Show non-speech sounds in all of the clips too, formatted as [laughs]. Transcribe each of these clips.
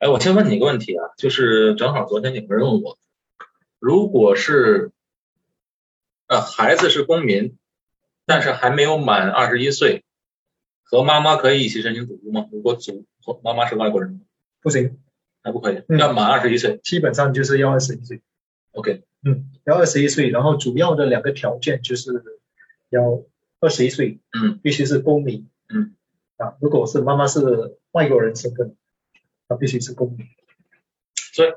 哎，我先问你一个问题啊，就是正好昨天有个人问我，如果是呃孩子是公民，但是还没有满二十一岁，和妈妈可以一起申请祖屋吗？如果祖妈妈是外国人，不行，还不可以，嗯要满二十一岁。基本上就是要二十一岁。OK，嗯，要二十一岁，然后主要的两个条件就是要二十一岁，嗯，必须是公民，嗯，啊，如果是妈妈是外国人身份，那必须是公民。所以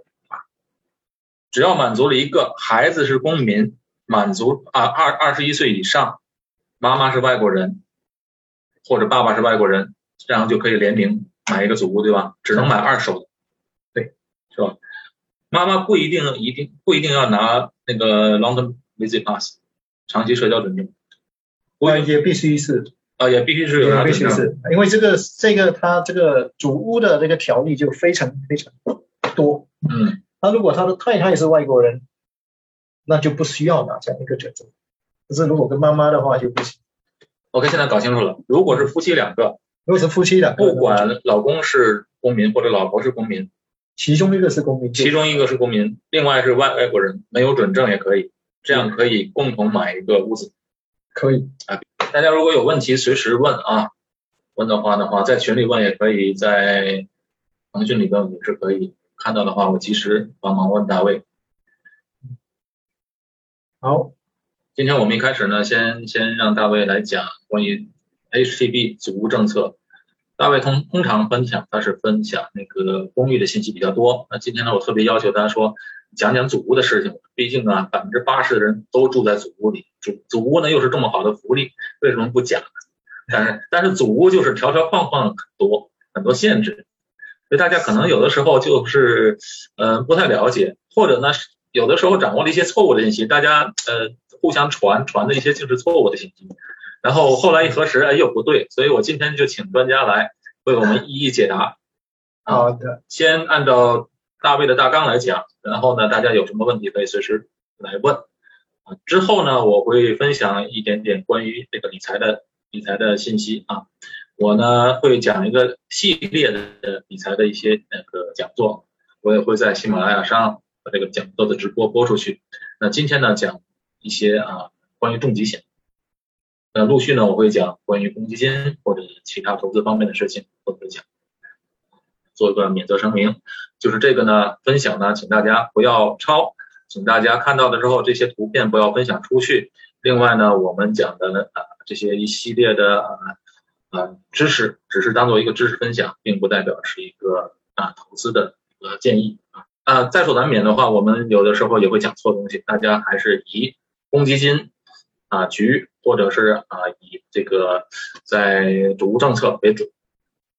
只要满足了一个孩子是公民，满足啊二二十一岁以上，妈妈是外国人，或者爸爸是外国人，这样就可以联名买一个祖屋，对吧？只能买二手的，对，是吧？妈妈不一定一定不一定要拿那个 long term visit pass，长期社交准证，不呃，也必须是，啊也必须是有。必须是，因为这个这个它这个主屋的这个条例就非常非常多。嗯，那如果他的太太是外国人，那就不需要拿这样一个准证。可是如果跟妈妈的话就不行。OK，现在搞清楚了，如果是夫妻两个，如果是夫妻两个，不管老公是公民或者老婆是公民，其中一个是公民，其中一个是公民，另外是外外国人，没有准证也可以，这样可以共同买一个屋子。可以。大家如果有问题随时问啊，问的话的话，在群里问也可以，在腾讯里问也是可以。看到的话，我及时帮忙问大卫。好，今天我们一开始呢，先先让大卫来讲关于 HTB 组屋政策。大卫通通常分享，他是分享那个公寓的信息比较多。那今天呢，我特别要求他说讲讲祖屋的事情。毕竟啊，百分之八十的人都住在祖屋里，祖祖屋呢又是这么好的福利，为什么不讲呢？但是但是祖屋就是条条框框很多，很多限制，所以大家可能有的时候就是呃不太了解，或者呢有的时候掌握了一些错误的信息，大家呃互相传传的一些就是错误的信息，然后后来一核实，哎又不对，所以我今天就请专家来为我们一一解答。啊，好的，先按照大卫的大纲来讲，然后呢大家有什么问题可以随时来问。啊，之后呢我会分享一点点关于这个理财的理财的信息啊，我呢会讲一个系列的理财的一些那个讲座，我也会在喜马拉雅上把这个讲座的直播播出去。那今天呢讲一些啊关于重疾险，那陆续呢我会讲关于公积金或者其他投资方面的事情都会讲，做一个免责声明，就是这个呢分享呢，请大家不要抄，请大家看到的时候这些图片不要分享出去。另外呢，我们讲的啊这些一系列的啊啊知识，只是当做一个知识分享，并不代表是一个啊投资的呃建议啊。啊，在所难免的话，我们有的时候也会讲错东西，大家还是以公积金啊局或者是啊以这个在主屋政策为主。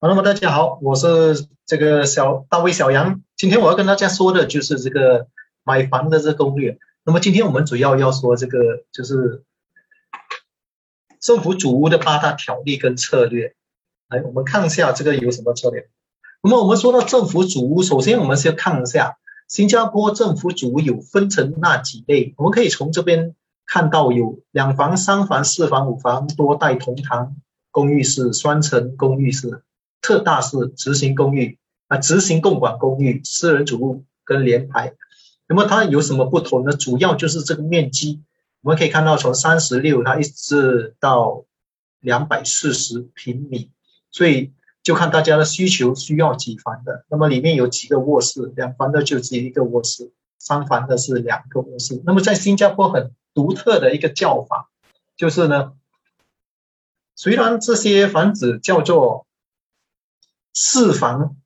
好，那么大家好，我是这个小大卫小杨。今天我要跟大家说的就是这个买房的这攻略。那么今天我们主要要说这个就是政府主屋的八大条例跟策略。来，我们看一下这个有什么策略。那么我们说到政府主屋，首先我们先看一下新加坡政府主屋有分成哪几类。我们可以从这边看到有两房、三房、四房、五房、多代同堂公寓式、双层公寓式。特大式执行公寓啊，执行共管公寓、私人主屋跟联排，那么它有什么不同呢？主要就是这个面积，我们可以看到从三十六它一直到两百四十平米，所以就看大家的需求需要几房的。那么里面有几个卧室，两房的就只有一个卧室，三房的是两个卧室。那么在新加坡很独特的一个叫法，就是呢，虽然这些房子叫做四房，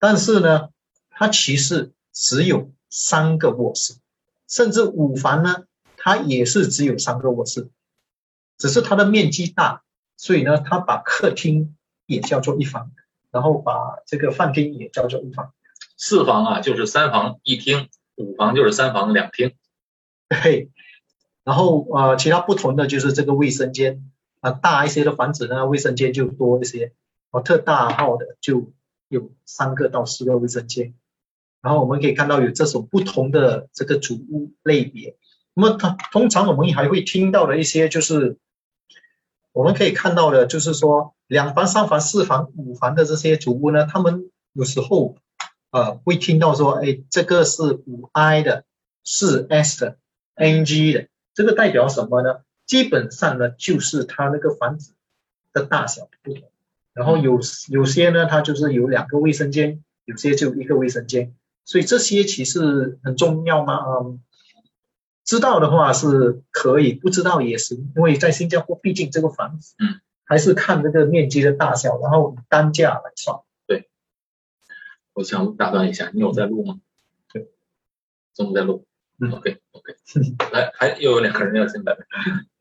但是呢，它其实只有三个卧室，甚至五房呢，它也是只有三个卧室，只是它的面积大，所以呢，它把客厅也叫做一房，然后把这个饭厅也叫做一房。四房啊就是三房一厅，五房就是三房两厅。[laughs] 对，然后呃，其他不同的就是这个卫生间啊、大一些的房子呢，卫生间就多一些。哦，特大号的就有三个到四个卫生间，然后我们可以看到有这种不同的这个主屋类别。那么它通常我们还会听到的一些就是，我们可以看到的就是说两房、三房、四房、五房的这些主屋呢，他们有时候呃会听到说，哎，这个是五 I 的，四 S 的，NG 的，这个代表什么呢？基本上呢，就是它那个房子的大小不同，然后有有些呢，它就是有两个卫生间，有些就一个卫生间，所以这些其实很重要吗？嗯，知道的话是可以，不知道也行，因为在新加坡，毕竟这个房子，嗯，还是看这个面积的大小，然后单价来算。对我想打断一下，你有在录吗？对，正在录。嗯，OK OK，来，还又有两个人要进来。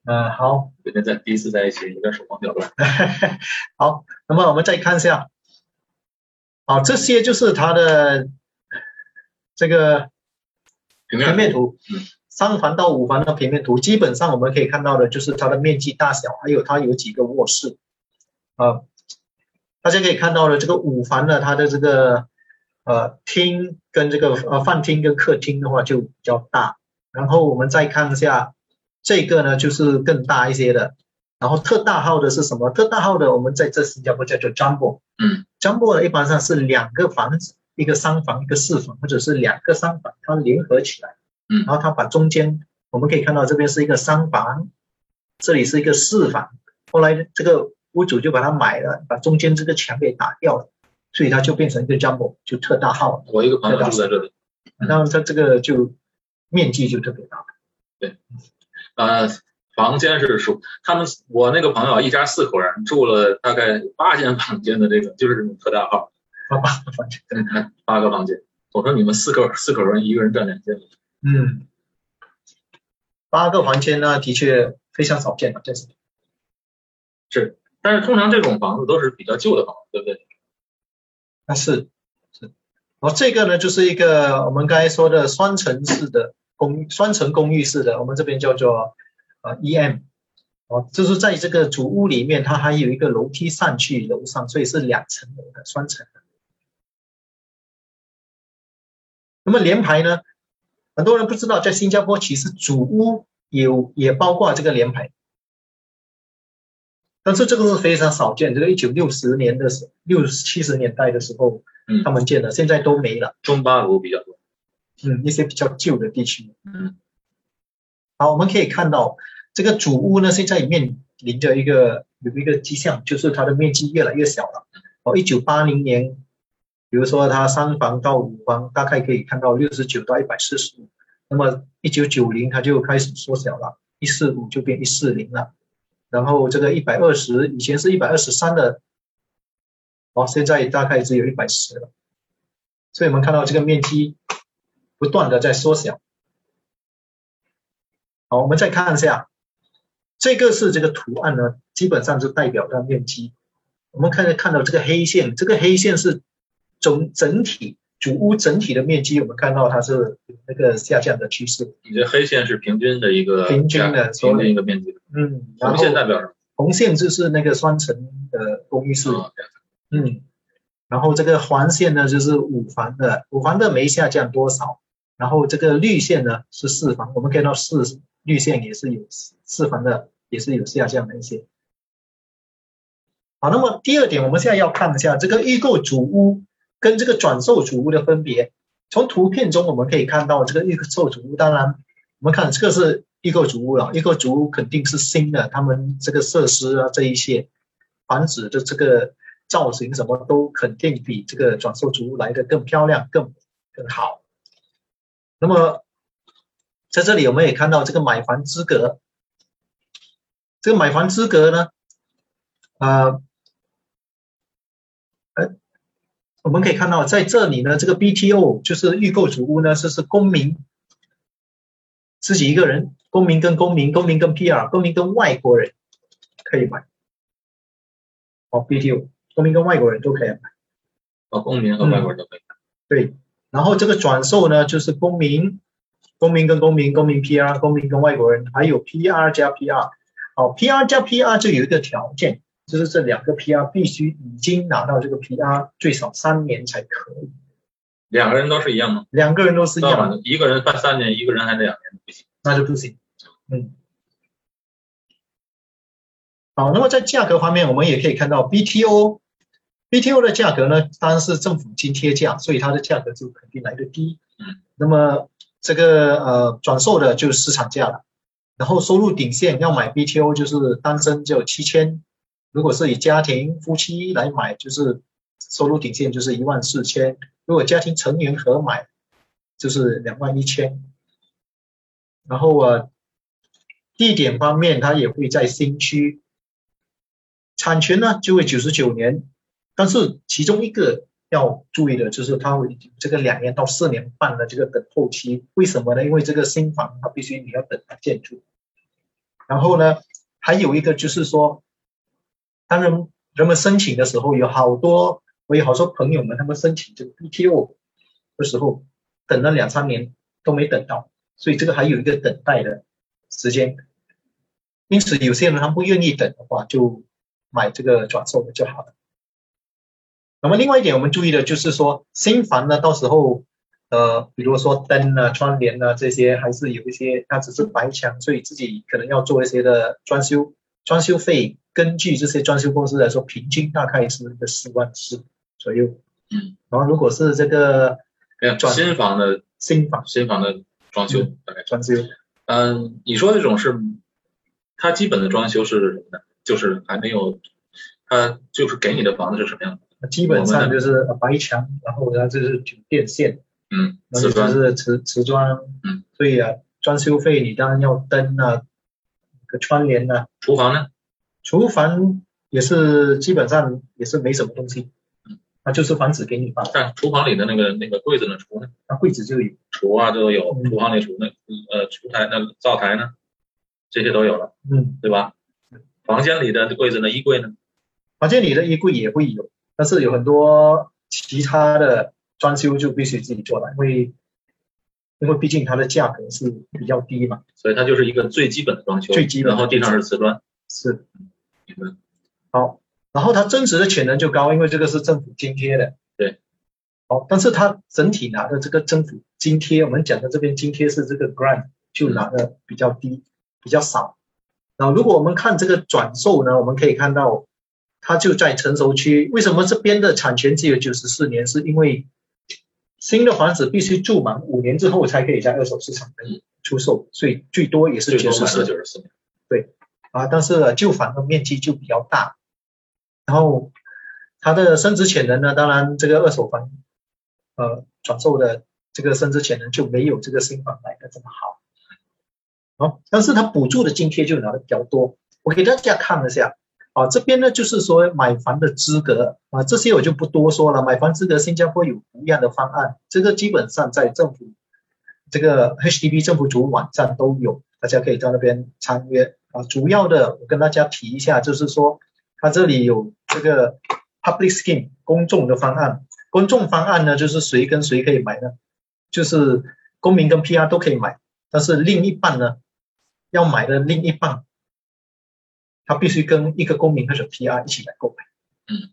呃，好，今天在第一次在一起，有点手忙脚乱。[laughs] 好，那么我们再看一下，好，这些就是它的这个平平面图，嗯，三房到五房的平面图，基本上我们可以看到的就是它的面积大小，还有它有几个卧室，啊，大家可以看到的这个五房的，它的这个呃厅跟这个呃饭厅跟客厅的话就比较大，然后我们再看一下这个呢，就是更大一些的，然后特大号的是什么？特大号的我们在这新加坡叫做 jumbo，嗯，jumbo 呢一般上是两个房子，一个三房一个四房，或者是两个三房，它联合起来，嗯。然后它把中间我们可以看到这边是一个三房，这里是一个四房，后来这个屋主就把它买了，把中间这个墙给打掉了，所以它就变成一个 jumbo，就特大号，我一个朋友住在这里，然后它这个就面积就特别大。呃，房间是属他们，我那个朋友一家四口人住了大概八间房间的这种，就是这种特大号，八八个房间，嗯 [laughs] 八个房间。我说你们四口四口人一个人占两间，嗯，八个房间呢，的确非常少见了，这是。是，但是通常这种房子都是比较旧的房子，对不对？那是是，哦，这个呢就是一个我们刚才说的双层式的公双层公寓式的，我们这边叫做呃 EM，哦，就是在这个主屋里面，它还有一个楼梯上去楼上，所以是两层楼的双层的。那么联排呢，很多人不知道，在新加坡其实主屋有也包括这个联排。但是这个是非常少见，这个一九六十年的时六七十年代的时候，嗯他们建的，现在都没了。中巴楼比较多，嗯，一些比较旧的地区。嗯好，我们可以看到这个主屋呢，现在面临着一个有一个迹象，就是它的面积越来越小了。哦，一九八零年，比如说它三房到五房，大概可以看到六十九到一百四十五。那么一九九零它就开始缩小了，一四五就变一四零了。然后这个一百二十，以前是一百二十三的，哦，现在大概只有一百十了。所以我们看到这个面积不断的在缩小。好，我们再看一下，这个是这个图案呢，基本上就代表它面积。我们看看到这个黑线，这个黑线是总整体主屋整体的面积，我们看到它是那个下降的趋势。你这黑线是平均的一个平均的价平均一个面积，嗯，然红线代表什么？红线就是那个双层的公寓式，啊嗯，然后这个黄线呢就是五房的，五房的没下降多少，然后这个绿线呢是四房，我们看到四绿线也是有四房的也是有下降的一些。好，那么第二点，我们现在要看一下这个预购主屋跟这个转售主屋的分别。从图片中我们可以看到，这个预售主屋，当然我们看这个是预购主屋了，预购主屋肯定是新的，他们这个设施啊这一些房子的这个造型什么都肯定比这个转售主屋来的更漂亮、更更好。那么在这里我们也看到这个买房资格，这个买房资格呢，啊，呃，我们可以看到在这里呢，这个 BTO 就是预购主屋呢，这是公民自己一个人，公民跟公民，公民跟 PR，公民跟外国人可以买。哦，BTO 公民跟外国人都可以买。哦，公民和外国人都可以买。对，然后这个转售呢，就是公民、公民跟公民、公民 PR、公民跟外国人，还有 PR 加 PR。好，PR 加 PR 就有一个条件，就是这两个 PR 必须已经拿到这个 PR 最少三年才可以，两个人都是一样吗？两个人都是一样的，一个人办三年，一个人还两年，不行。那就不行。嗯。好，那么在价格方面，我们也可以看到 BTO BTO 的价格呢，当然是政府津贴价，所以它的价格就肯定来得低。那么这个呃转售的就是市场价了。然后收入顶线要买 BTO 就是单身就七千，如果是以家庭夫妻来买，就是收入顶线就是一万四千。如果家庭成员合买，就是两万一千。然后啊，地点方面它也会在新区，产权呢就会九十九年。但是其中一个要注意的就是，它会这个两年到四年半的这个等候期，为什么呢？因为这个新房它必须你要等它建筑。然后呢，还有一个就是说，当人人们申请的时候，有好多我有好多朋友们，他们申请这个 BTO 的时候，等了两三年都没等到，所以这个还有一个等待的时间。因此，有些人他不愿意等的话，就买这个转售的就好了。那么另外一点，我们注意的就是说，新房呢，到时候，呃，比如说灯啊、窗帘啊这些，还是有一些，它只是白墙，所以自己可能要做一些的装修。装修费根据这些装修公司来说，平均大概是一个四万四左右。嗯。然后如果是这个，新房的新房新房的装修大概装修，嗯，你说这种是，它基本的装修是什么呢？就是还没有，它就是给你的房子是什么样的？基本上就是白墙，然后呢就是酒电线，嗯，瓷砖是瓷瓷砖，嗯，对呀啊，装修费你当然要灯啊，个窗帘啊。厨房呢？厨房也是基本上也是没什么东西，嗯，那就是房子给你吧。但厨房里的那个那个柜子呢？厨呢？那柜子就有，厨啊都有，厨房里厨那呃厨台那灶台呢，这些都有了，嗯，对吧？房间里的柜子呢？衣柜呢？房间里的衣柜也会有。但是有很多其他的装修就必须自己做了，因为因为毕竟它的价格是比较低嘛，所以它就是一个最基本的装修，最基本，然后地上是瓷砖，是，明白。好，然后它增值的潜能就高，因为这个是政府津贴的，对，好，但是它整体拿的这个政府津贴，我们讲的这边津贴是这个 grant 就拿的比较低，比较少。然后如果我们看这个转售呢，我们可以看到。它就在成熟区，为什么这边的产权只有九十四年？是因为新的房子必须住满五年之后才可以在二手市场出售，所以最多也是九十四。九十四年。对，啊，但是旧房的面积就比较大，然后它的升值潜能呢？当然，这个二手房呃转售的这个升值潜能就没有这个新房来的这么好。好，但是它补助的津贴就拿的比较多。我给大家看了一下。啊，这边呢就是说买房的资格啊，这些我就不多说了。买房资格，新加坡有不一样的方案，这个基本上在政府这个 HDB 政府主网站都有，大家可以到那边参阅啊。主要的我跟大家提一下，就是说它这里有这个 Public Scheme 公众的方案，公众方案呢就是谁跟谁可以买呢？就是公民跟 PR 都可以买，但是另一半呢要买的另一半。他必须跟一个公民或者 PR 一起来购买，嗯，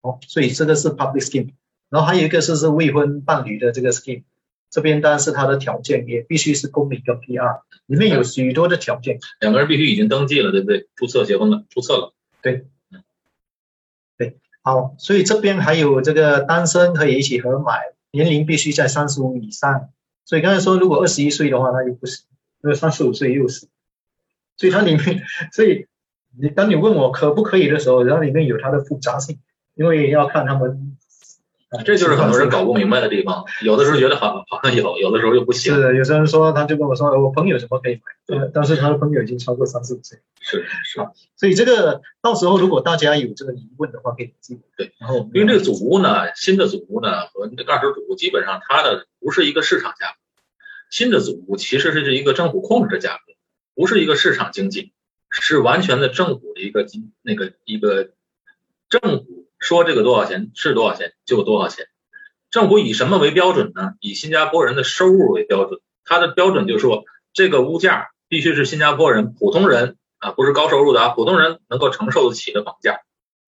哦，所以这个是 public scheme，然后还有一个是是未婚伴侣的这个 scheme，这边当然是他的条件也必须是公民跟 PR，里面有许多的条件，两个人必须已经登记了，对不对？注册结婚了，注册了，对，对，好，所以这边还有这个单身可以一起合买，年龄必须在三十五以上，所以刚才说如果二十一岁的话，那就不行，那三十五岁又是，所以它里面，所以。你当你问我可不可以的时候，然后里面有它的复杂性，因为要看他们，这就是很多人搞不明白的地方。有的时候觉得好好像有，有的时候又不行。是，有些人说他就跟我说，我朋友什么可以买？对，但是他的朋友已经超过三十五岁。是是。所以这个到时候如果大家有这个疑问的话，可以记。对，然后因为这个祖屋呢，新的祖屋呢和那个二手祖屋基本上它的不是一个市场价格，新的祖屋其实是一个政府控制的价格，不是一个市场经济。是完全的政府的一个金那个一个政府说这个多少钱是多少钱就多少钱，政府以什么为标准呢？以新加坡人的收入为标准，它的标准就是说这个物价必须是新加坡人普通人啊不是高收入的啊普通人能够承受得起的房价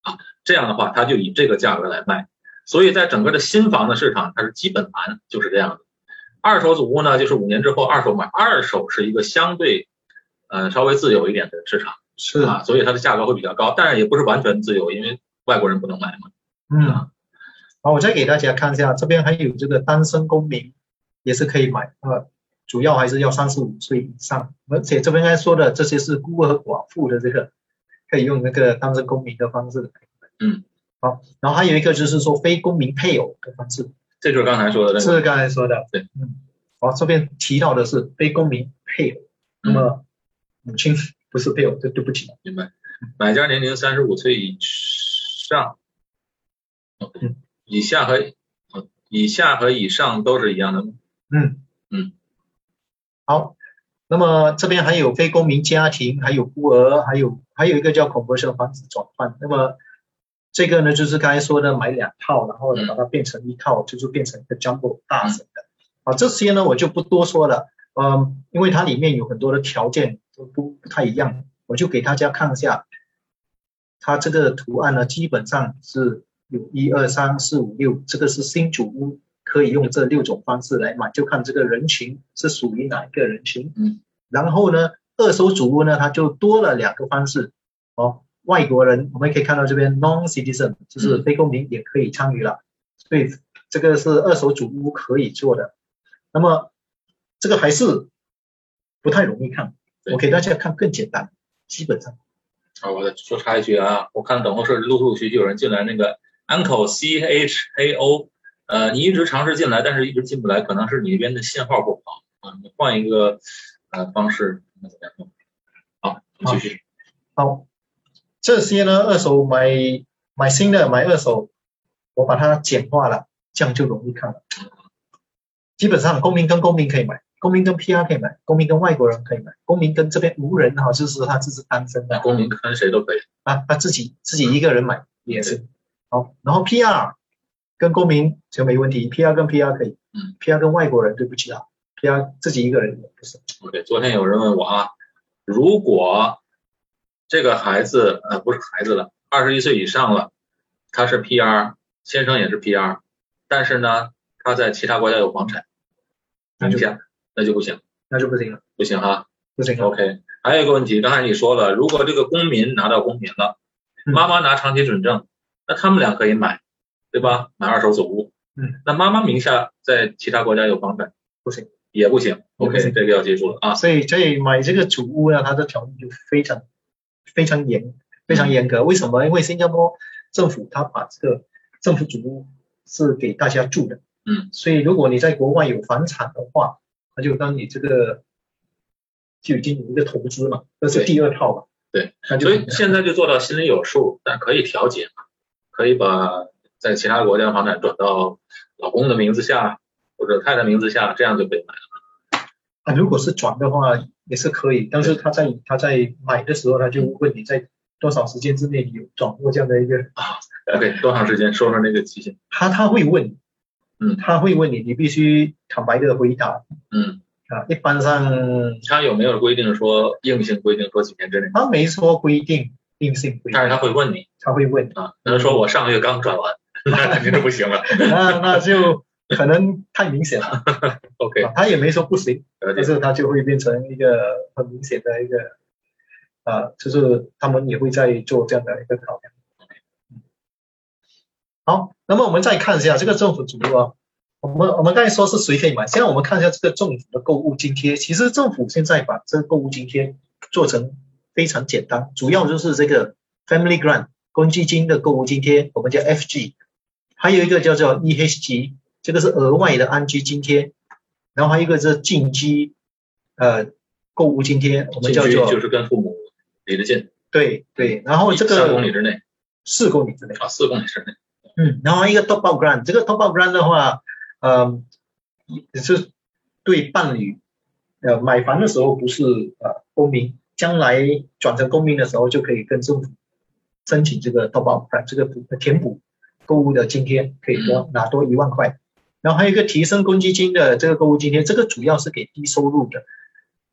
啊这样的话他就以这个价格来卖，所以在整个的新房的市场它是基本盘就是这样的，二手祖屋呢就是五年之后二手买，二手是一个相对。呃，稍微自由一点的市场是啊，所以它的价格会比较高，但是也不是完全自由，因为外国人不能买嘛。嗯，好，我再给大家看一下，这边还有这个单身公民也是可以买，呃，主要还是要三十五岁以上，而且这边刚才说的这些是孤儿寡妇的这个，可以用那个单身公民的方式。嗯，好，然后还有一个就是说非公民配偶的方式，这就是刚才说的那是。刚才说的，对，嗯，好，这边提到的是非公民配偶，那么母亲不是配偶，这对不起，明白。买家年龄三十五岁以上，嗯以下和呃以下和以上都是一样的吗。嗯。嗯，好，那么这边还有非公民家庭，还有孤儿，还有还有一个叫 conversion 房子转换，那么这个呢就是刚才说的买两套，然后呢嗯。把它变成一套，就是变成一个 jumbo 大型的，啊这些呢我就不多说了，嗯，因为它里面有很多的条件都不不太一样，我就给大家看一下，它这个图案呢基本上是有一二三四五六，这个是新主屋。可以用这六种方式来买，就看这个人群是属于哪一个人群。嗯，然后呢，二手主屋呢，它就多了两个方式。哦，外国人我们可以看到这边 non-citizen 就是非公民也可以参与了，所以这个是二手主屋可以做的。那么这个还是不太容易看，我给大家看更简单，基本上啊，我再说插一句啊，我看等候室陆陆续续有人进来，那个 uncle c h a o，呃，你一直尝试进来，但是一直进不来，可能是你那边的信号不好啊，你换一个呃方式，那怎么样？好，我们继续。好，这些呢，二手买买新的买二手，我把它简化了，这样就容易看了。基本上公民跟公民可以买，公民跟 PR 可以买，公民跟外国人可以买，公民跟这边无人哈，就是他这是单身的，公民跟谁都可以。啊，他自己自己一个人买也是。好，然后 PR 跟公民就没问题，PR 跟 PR 可以，嗯，PR 跟外国人对不起啊，PR 自己一个人也不是。OK，昨天有人问我啊，如果这个孩子呃不是孩子了，二十一岁以上了，他是 PR，先生也是 PR，但是呢他在其他国家有房产，那就那就不行，那就不行了，不行哈。不行。OK，还有一个问题，刚才你说了，如果这个公民拿到公民了，嗯妈妈拿长期准证，那他们俩可以买，对吧？买二手祖屋。嗯。那妈妈名下在其他国家有房产，不行，也不行。OK，行这个要记住了啊。所以这买这个祖屋呢，它的条件就非常非常严非常严格。为什么？因为新加坡政府它把这个政府祖屋是给大家住的，嗯，所以如果你在国外有房产的话，那就当你这个就已经有一个投资嘛，这是第二套嘛，对，那就所以现在就做到心里有数，但可以调节嘛，可以把在其他国家房产转到老公的名字下或者太太名字下，这样就可以买了。啊，如果是转的话也是可以，但是他在他在买的时候，他就问你在多少时间之内你有转过这样的一个啊 OK，多长时间？说说那个期限。他他会问你，嗯他会问你，你必须坦白的回答嗯，啊。一般上他有没有规定说硬性规定说几天之内？他没说规定硬性规定，但是他会问你他会问，啊，那说我上个月刚转完，[laughs] 那肯定是不行了。[laughs] 那那就可能太明显了 [laughs] OK，啊。他也没说不行。但是他就会变成一个很明显的一个啊，就是他们也会在做这样的一个考量。好，那么我们再看一下这个政府主屋啊，我们我们刚才说是谁可以买，现在我们看一下这个政府的购物津贴。其实政府现在把这个购物津贴做成非常简单，主要就是这个 Family Grant 公积金的购物津贴，我们叫 FG，还有一个叫做 EHG，这个是额外的安居津贴，然后还有一个是近居呃购物津贴，我们叫做就是跟父母离得近，对对，然后这个三公里之内四公里之内。啊，四公里之内。嗯，然后一个 top up grant，这个 top up grant 的话，呃，也是对伴侣，呃，买房的时候不是呃公民，将来转成公民的时候就可以跟政府申请这个 top up grant，这个补填补购物的津贴，可以多拿多一万块。然后还有一个提升公积金的这个购物津贴，这个主要是给低收入的，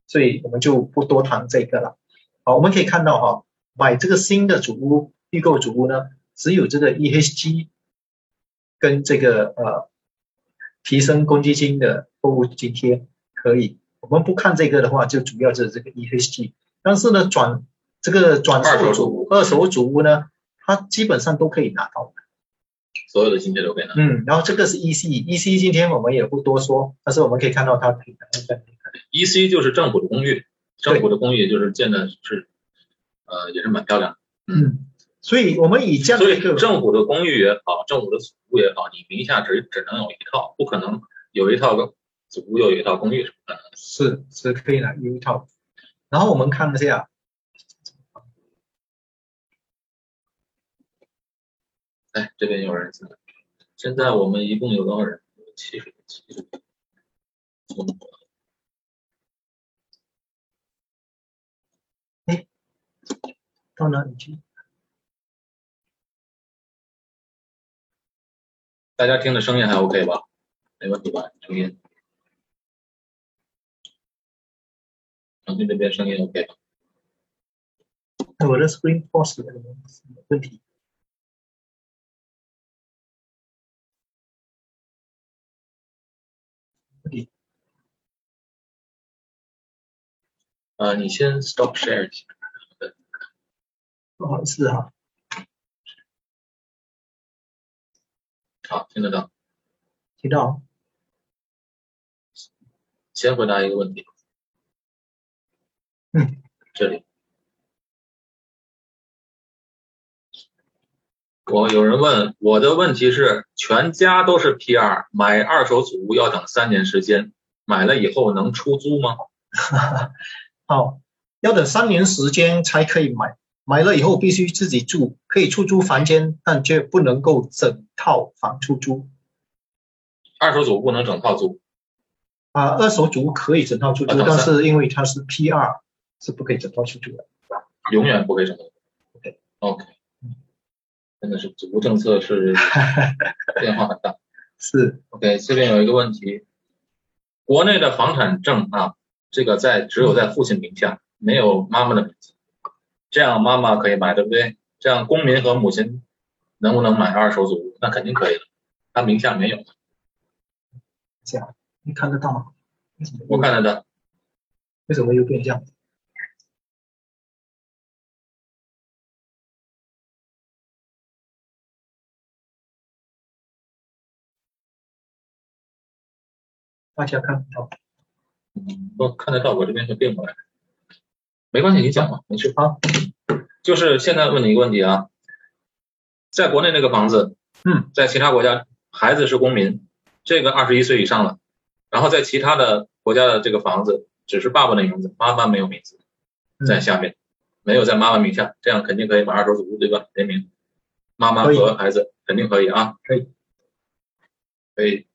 所以我们就不多谈这个了。好，我们可以看到哈，买这个新的主屋预购主屋呢，只有这个 EHG 跟这个呃提升公积金的购物津贴可以。我们不看这个的话，就主要是这个 EHG。但是呢，转这个转售主二手主屋二手主屋呢，它基本上都可以拿到的。所有的津贴都可以拿。嗯，然后这个是 EC，EC 今天我们也不多说，但是我们可以看到它可以拿在 EC 就是政府的公寓，政府的公寓就是建的是，呃，也是蛮漂亮的。嗯，所以我们以这样所的一个以政府的公寓也好，政府的祖屋也好，你名下只只能有一套，不可能有一套个祖屋又有一套公寓是。是是可以拿有一套，然后我们看一下，哎，这边有人进来，现在我们一共有多少人？七十七十。哎到哪里去？大家听的声音还 OK 吧？没问题吧？声音，腾讯这边声音 OK 吧？我的 screen pause 了，问题。呃，你先 stop share 一下。不好意思哈，好，听得到。听到？先回答一个问题。嗯，这里。我有人问，我的问题是，全家都是 PR，买二手祖屋要等三年时间，买了以后能出租吗？[laughs] 好，要等三年时间才可以买，买了以后必须自己住，可以出租房间，但却不能够整套房出租。二手组不能整套租，啊，二手组可以整套出租，啊但是因为它是 PR，是不可以整套出租的。永远不可以整套。OK OK，真的是祖屋政策是 [laughs] 变化很大。是，OK，这边有一个问题，国内的房产证啊，这个在只有在父亲名下，没有妈妈的名字，这样妈妈可以买，对不对？这样公民和母亲能不能买二手祖屋？那肯定可以的，他名下没有，这样你看得到吗？我看得到。为什么又变这样？大家看不到？我看得到，我这边就变过来。没关系，你讲吧，没事。啊，就是现在问你一个问题啊，在国内那个房子，嗯，在其他国家，孩子是公民，这个二十一岁以上了，然后在其他的国家的这个房子只是爸爸的名字，妈妈没有名字在下面，没有在妈妈名下，这样肯定可以把二手祖屋，对吧？联名，妈妈和孩子肯定可以啊，可以，可以。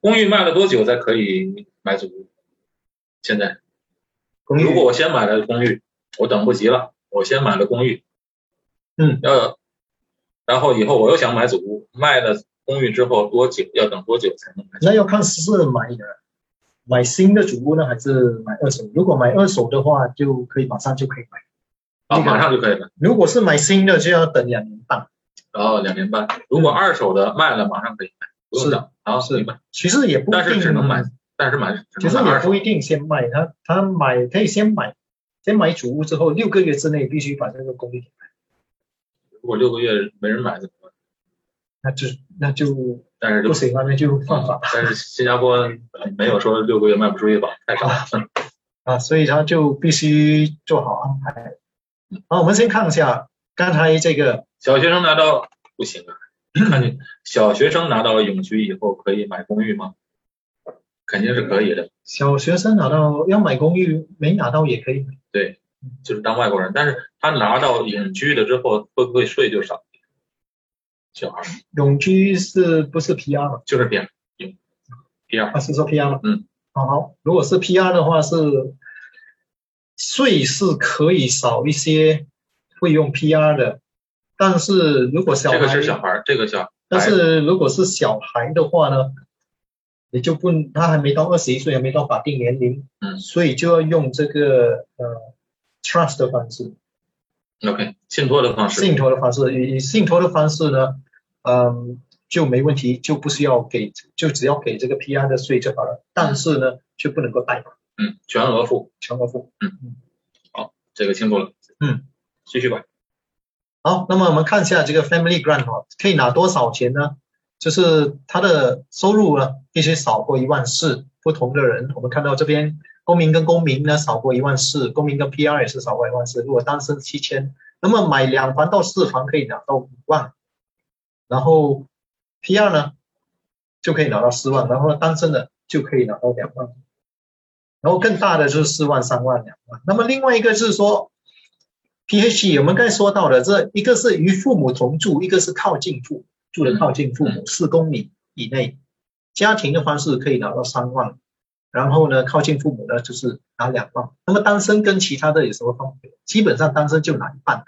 公寓卖了多久才可以买祖屋？现在？如果我先买了公寓，我等不及了，我先买了公寓，嗯，要，然后以后我又想买祖屋，卖了公寓之后多久要等多久才能买？那要看是买的买新的主屋呢，还是买二手？如果买二手的话，就可以马上就可以买；啊，那个马上就可以了，如果是买新的，就要等两年半。然后两年半。如果二手的卖了，马上可以买，不用是等。好，是明白。其实也不一定，但是只能买，但是买只其实也不一。定先卖，他他买可以先买，先买主屋之后六个月之内必须把这个公寓给买，如果六个月没人买怎么办？那就那就但是就不行了，那就犯法但是新加坡没有说六个月卖不出去吧，[laughs] 太少了。啊，所以他就必须做好安排。好，我们先看一下刚才这个小学生拿到不行啊，看你小学生拿到了永居以后可以买公寓吗？肯定是可以的，小学生拿到要买公寓，没拿到也可以买。对，就是当外国人，但是他拿到永居了之后会不会税就少？小孩永居是不是 PR 了？就是变永 P 二，啊，是说 PR 吗。嗯，好好，如果是 PR 的话是税是可以少一些，会用 PR 的，但是如果小孩，这个是小孩，这个小孩但是如果是小孩的话呢，你就不，他还没到二十一岁，还没到法定年龄，嗯。所以就要用这个呃 trust 的方式，OK 信托的方式，信托的方式，以以信托的方式呢，嗯，就没问题，就不需要给，就只要给这个 PR 的税就好了，但是呢，却不能够贷款，嗯，全额付，全额付。嗯嗯，好这个清楚了，嗯，继续吧。好，那么我们看一下这个 family grant 哦，可以拿多少钱呢？就是他的收入呢必须少过一万四，不同的人，我们看到这边公民跟公民呢少过一万四，公民跟 PR 也是少过一万四。如果单身七千，那么买两房到四房可以拿到五万，然后 PR 呢就可以拿到四万，然后单身的就可以拿到两万，然后更大的就是四万、三万、两万。那么另外一个是说。P H，我们刚才说到的，这一个是与父母同住，一个是靠近父住的靠近父母四公里以内，家庭的方式可以拿到三万，然后呢靠近父母呢就是拿两万。那么单身跟其他的有什么分别？基本上单身就拿一半。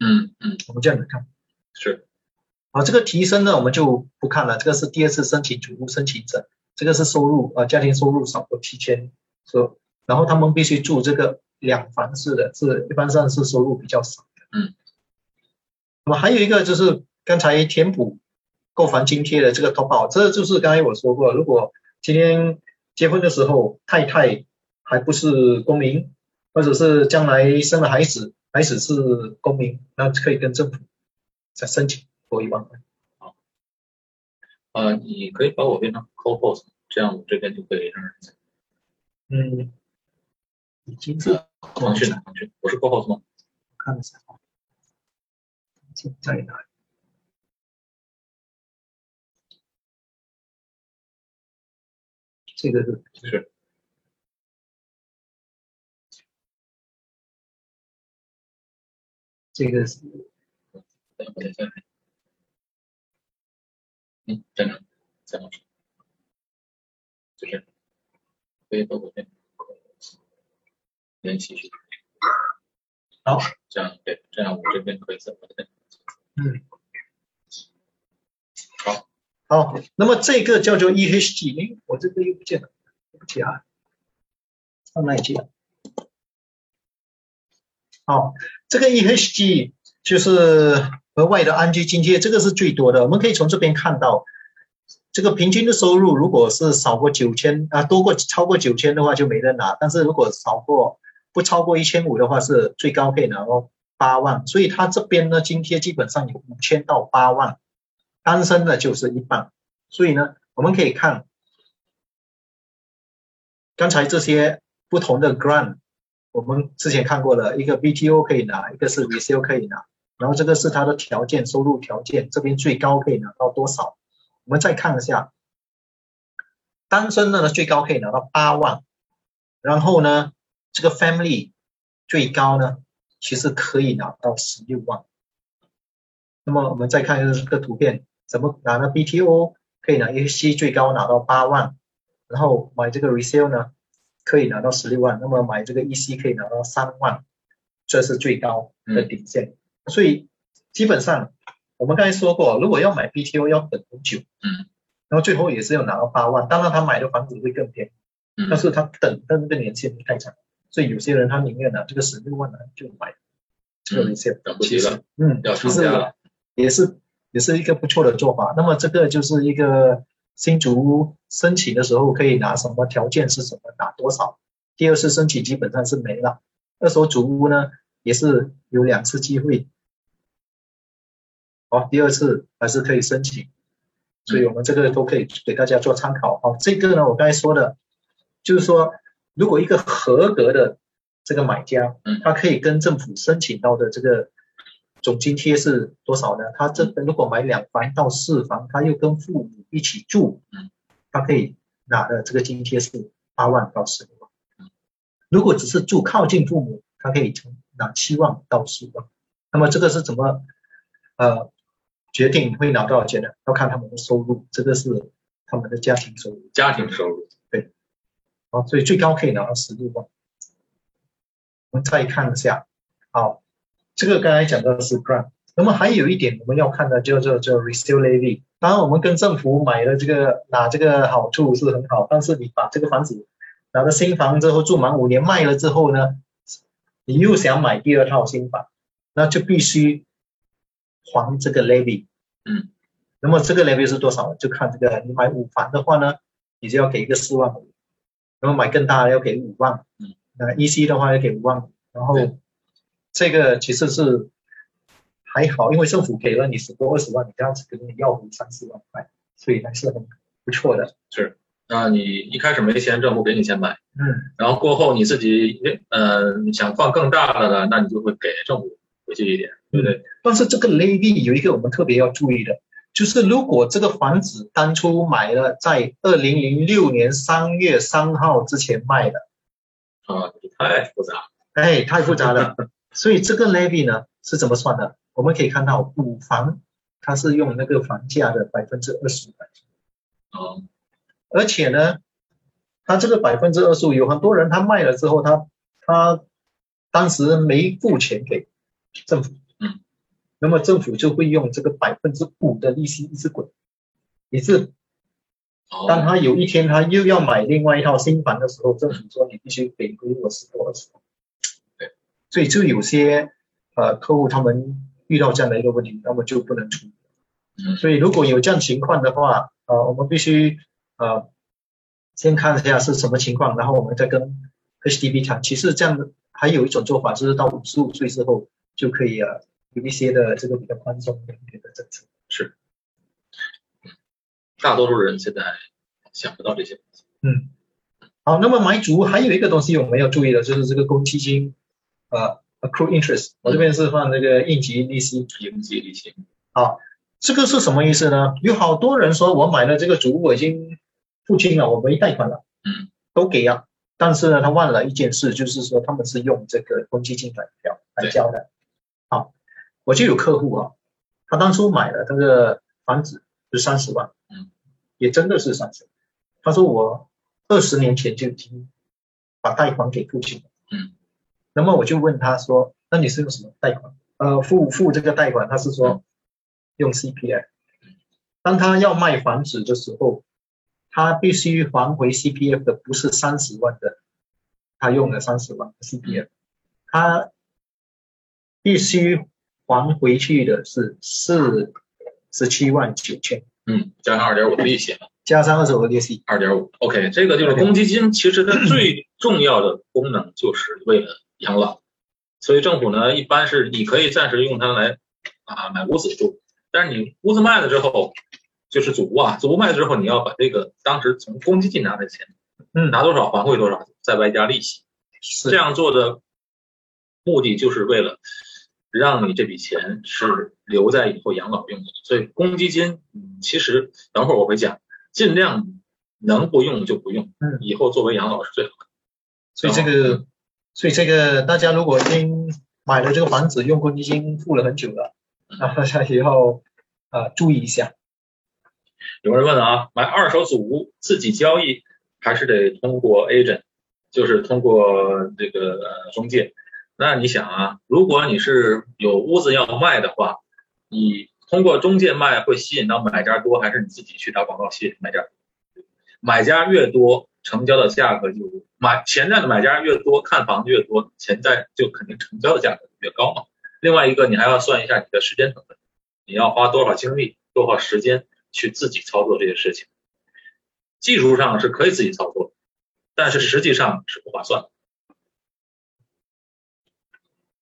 嗯嗯，我们这样子看是。啊，这个提升呢我们就不看了，这个是第二次申请主屋申请者，这个是收入呃家庭收入少过七千，说然后他们必须住这个。两房式的是一般上是收入比较少的，嗯，那么还有一个就是刚才填补购房津贴的这个投保，这就是刚才我说过，如果今天结婚的时候太太还不是公民，或者是将来生了孩子，孩子是公民，那可以跟政府再申请多一万块。好，呃，你可以把我变成 co-host，这样我这边就可以让人。嗯。已经是腾讯的腾讯，我是 co-host 吗？看一下啊，在哪？这个是是，这个是，嗯，在哪？在哪？就是，可以和我变。联系去，好，这样对，这样我这边可以怎么的？嗯，好，好，那么这个叫做 EHG，哎，我这个又不见了，对不起啊，上哪里去？好，这个 EHG 就是额外的安居津贴，这个是最多的，我们可以从这边看到。这个平均的收入如果是少过九千啊，多过超过九千的话就没人拿，但是如果少过不超过一千五的话是最高可以拿到八万，所以他这边呢津贴基本上有五千到八万，单身的就是一半，所以呢我们可以看刚才这些不同的 grant，我们之前看过了一个 BTO 可以拿，一个是 resale 可以拿，然后这个是他的条件收入条件，这边最高可以拿到多少？我们再看一下，单身的呢最高可以拿到八万，然后呢这个 family 最高呢其实可以拿到十六万。那么我们再看这个图片，怎么拿呢？BTO 可以拿 AC 最高拿到八万，然后买这个 resale 呢可以拿到十六万，那么买这个 EC 可以拿到三万，这是最高的底线。所以基本上。我们刚才说过，如果要买 BTO 要等很久，嗯，然后最后也是要拿到八万，当然他买的房子会更便宜，嗯，但是他等的那个年限太长，所以有些人他宁愿拿这个十六万呢就买这个年限，等不及了，嗯，要成家了，也是也是一个不错的做法。那么这个就是一个新竹申请的时候可以拿什么条件是什么拿多少，第二次申请基本上是没了，二手主屋呢也是有两次机会。好，第二次还是可以申请，所以我们这个都可以给大家做参考。好，这个呢，我刚才说的，就是说，如果一个合格的这个买家，嗯，他可以跟政府申请到的这个总津贴是多少呢？他这如果买两房到四房，他又跟父母一起住，嗯，他可以拿的这个津贴是八万到十六万。如果只是住靠近父母，他可以从拿七万到十万。那么这个是怎么，呃？决定会拿多少钱呢，要看他们的收入，这个是他们的家庭收入。家庭收入，对，好，所以最高可以拿到十六万。我们再看一下，好，这个刚才讲到的是 grant，那么还有一点我们要看的叫做叫 resale levy。当然，我们跟政府买了这个拿这个好处是很好，但是你把这个房子拿到新房之后住满五年卖了之后呢，你又想买第二套新房，那就必须。还这个 levy，嗯，那么这个 levy 是多少？就看这个，你买五房的话呢，你就要给一个四万五，然后买更大的要给五万，嗯，那 EC 的话要给五万五，然后这个其实是还好，因为政府给了你十多二十万，你这样子跟你要回三四万块，所以还是很不错的。是，那你一开始没钱，政府给你钱买，嗯，然后过后你自己呃你想放更大的呢，那你就会给政府回去一点，对不对？但是这个 levy 有一个我们特别要注意的，就是如果这个房子当初买了在二零零六年三月三号之前卖的，啊，太复杂，哎，太复杂了。[laughs] 所以这个 levy 呢是怎么算的？我们可以看到五房它是用那个房价的百分之二十五来算，而且呢，它这个百分之二十五有很多人他卖了之后，他他当时没付钱给政府，嗯，那么政府就会用这个百分之五的利息一直滚，以致当，他有一天他又要买另外一套新房的时候，政府说你必须给回我十多二十万。对，所以就有些呃客户他们遇到这样的一个问题，那么就不能处理。嗯所以如果有这样情况的话，呃，我们必须呃先看一下是什么情况，然后我们再跟 HDB 谈。其实这样的还有一种做法，就是到五十五岁之后就可以呃有一些的这个比较宽松一点的政策。是，大多数人现在想不到这些东西，嗯，好，那么买主还有一个东西我们要注意的，就是这个公积金，呃，accrue interest，我这边是放这个应急利息。应急利息，好，这个是什么意思呢？有好多人说我买了这个主屋，我已经付清了，我没贷款了，嗯，都给啊，但是呢，他忘了一件事，就是说他们是用这个公积金来交来交的。好，我就有客户啊，他当初买了这个房子是三十万，嗯，也真的是三十万。他说我二十年前就已经把贷款给付清了，嗯，那么我就问他说，那你是用什么贷款？呃，付付这个贷款，他是说用 CPF。当他要卖房子的时候，他必须还回 CPF 的不是三十万的，他用了三十万的 CPF，他必须还回去的是四十七万九千，嗯，加上二点五的利息，加上二十五的利息。二点五，OK，这个就是公积金，其实它最重要的功能就是为了养老，所以政府呢一般是你可以暂时用它来啊买屋子住，但是你屋子卖了之后，就是祖屋啊，祖屋卖了之后你要把这个当时从公积金拿的钱嗯，拿多少还回多少，再外加利息，是。这样做的目的就是为了让你这笔钱是留在以后养老用的。所以公积金，嗯，其实等会儿我会讲，尽量能不用就不用，嗯。以后作为养老是最好的。所以这个，所以这个大家如果已经买了这个房子，用公积金付了很久了，那大家以后啊、注意一下。有人问啊，买二手祖屋自己交易还是得通过 agent，就是通过这个呃中介？那你想啊，如果你是有屋子要卖的话，你通过中介卖会吸引到买家多，还是你自己去打广告吸引买家？买家越多，成交的价格就买潜在的买家越多，看房子越多，潜在就肯定成交的价格越高嘛。另外一个，你还要算一下你的时间成本，你要花多少精力、多少时间去自己操作这些事情。技术上是可以自己操作，但是实际上是不划算。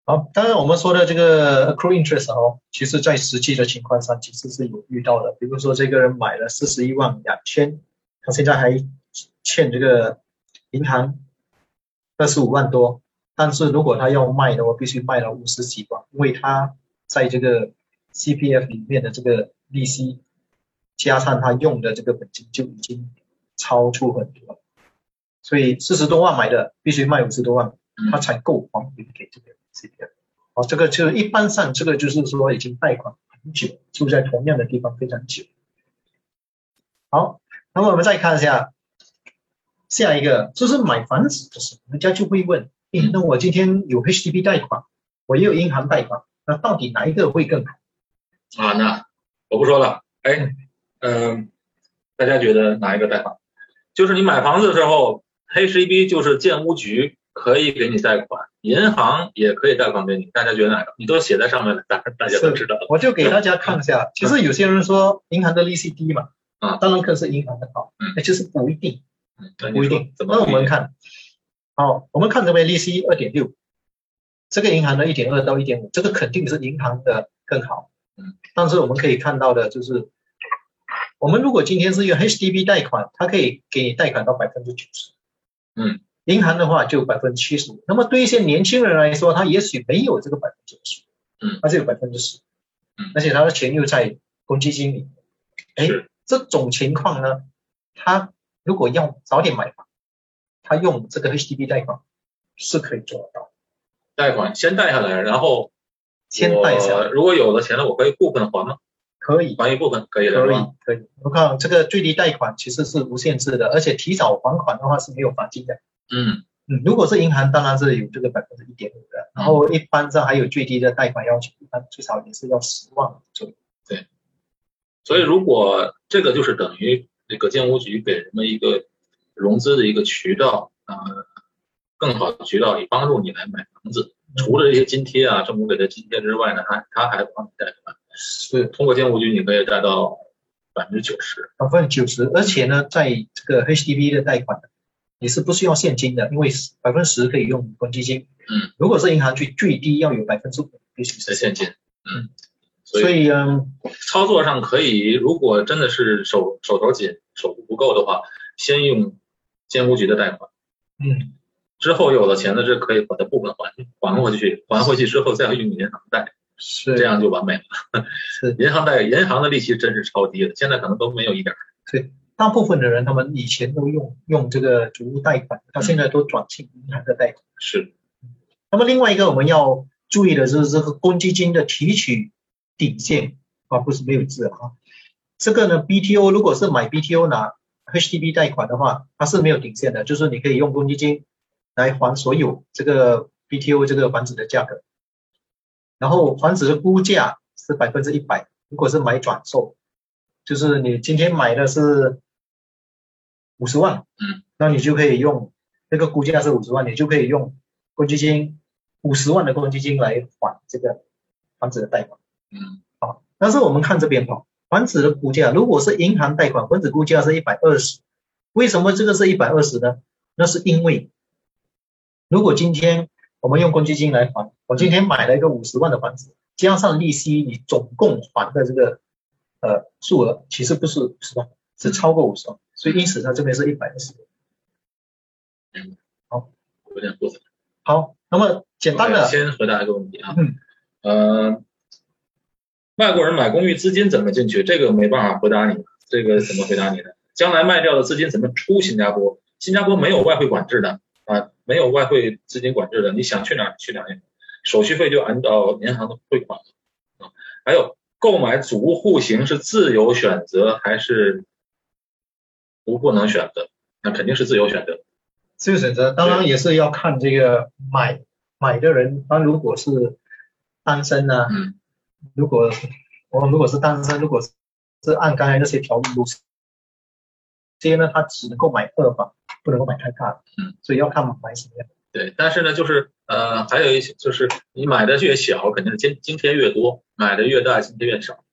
好，当然我们说的这个 accrue interest 哦，其实在实际的情况上其实是有遇到的。比如说这个人买了四十一万两千，他现在还欠这个银行二十五万多，但是如果他要卖的话，必须卖了五十几万，因为他在这个 CPF 里面的这个利息加上他用的这个本金就已经超出很多了，所以四十多万买的必须卖五十多万，他才够还回给这个 CPF。哦，这个就一般上这个就是说已经贷款很久，住在同样的地方非常久。好，那么我们再看一下下一个，就是买房子的时候，人家就会问，诶，那我今天有 HDB 贷款，我也有银行贷款，那到底哪一个会更好？啊，那我不说了。哎，嗯、大家觉得哪一个贷款？就是你买房子的时候，HDB 就是建屋局可以给你贷款，银行也可以贷款给你。大家觉得哪个？你都写在上面了，大大家都知道了。我就给大家看一下，其实有些人说银行的利息低嘛，啊当然可是银行的好，嗯那其实不一定。不一定。那我们看，好，我们看这边利息二点六，这个银行的一点二到一点五，这个肯定是银行的更好。嗯，但是我们可以看到的就是，我们如果今天是用 HDB 贷款，它可以给你贷款到百分之九十。嗯，银行的话就百分之七十五。那么对一些年轻人来说，他也许没有这个百分之十，嗯，他只有百分之十，嗯，而且他的钱又在公积金里。哎，这种情况呢，他如果要早点买房，他用这个 HDB 贷款是可以做得到。贷款先贷下来，然后先贷下来。如果有了钱了，我可以部分还吗？可以，还一部分可以的可以，可以。我看这个最低贷款其实是无限制的，而且提早还款的话是没有罚金的。嗯嗯，如果是银行，当然是有这个百分之一点五的，然后一般上还有最低的贷款要求，一般最少也是要十万左右。对，所以如果这个就是等于这个建屋局给人们一个融资的一个渠道啊。更好的渠道以帮助你来买房子，除了这些津贴啊，政府给的津贴之外呢，他他还帮你贷款，是通过建屋局你可以贷到百分之九十，百分之九十，而且呢，在这个 HDB 的贷款你是不需要现金的，因为百分之十可以用公积金，嗯，如果是银行去最低要有百分之五必须是现金，嗯，所以嗯，操作上可以，如果真的是手手头紧，手头不够的话，先用建屋局的贷款，嗯。之后有了钱呢，这可以把它部分还还回去，[laughs] 还回去之后再用银行贷，是这样就完美了。[laughs] 是银行贷，银行的利息真是超低的，现在可能都没有一点。对，大部分的人他们以前都用用这个主屋贷款，到现在都转进银行的贷款。是。那么另外一个我们要注意的就是这个公积金的提取底线啊，不是没有字啊。这个呢，BTO 如果是买 BTO 拿 HDB 贷款的话，它是没有底线的，就是你可以用公积金。来还所有这个 BTO 这个房子的价格，然后房子的估价是百分之一百。如果是买转售，就是你今天买的是五十万，嗯，那你就可以用那个估价是五十万，你就可以用公积金五十万的公积金来还这个房子的贷款，嗯，好。但是我们看这边哈，房子的估价如果是银行贷款，房子估价是一百二十，为什么这个是一百二十呢？那是因为如果今天我们用公积金来还，我今天买了一个五十万的房子，加上利息，你总共还的这个呃数额其实不是五十万，是超过五十万，所以因此它这边是一百二十。嗯，好，有点复杂。好，那么简单的先回答一个问题啊，嗯，呃，外国人买公寓资金怎么进去？这个没办法回答你，这个怎么回答你呢？将来卖掉的资金怎么出新加坡？新加坡没有外汇管制的。啊，没有外汇资金管制的，你想去哪儿去哪儿，手续费就按照银行的汇款啊。还有购买祖屋户型是自由选择还是不不能选择？那肯定是自由选择。自由选择，当然也是要看这个买买的人，他如果是单身呢，嗯，如果我如果是单身，如果是按刚才那些条路，这些呢，他只能够买二房。不能够买太大，嗯，所以要看买什么样。对，但是呢，就是呃，还有一些就是你买的越小，肯定是津津贴越多；买的越大，津贴越少。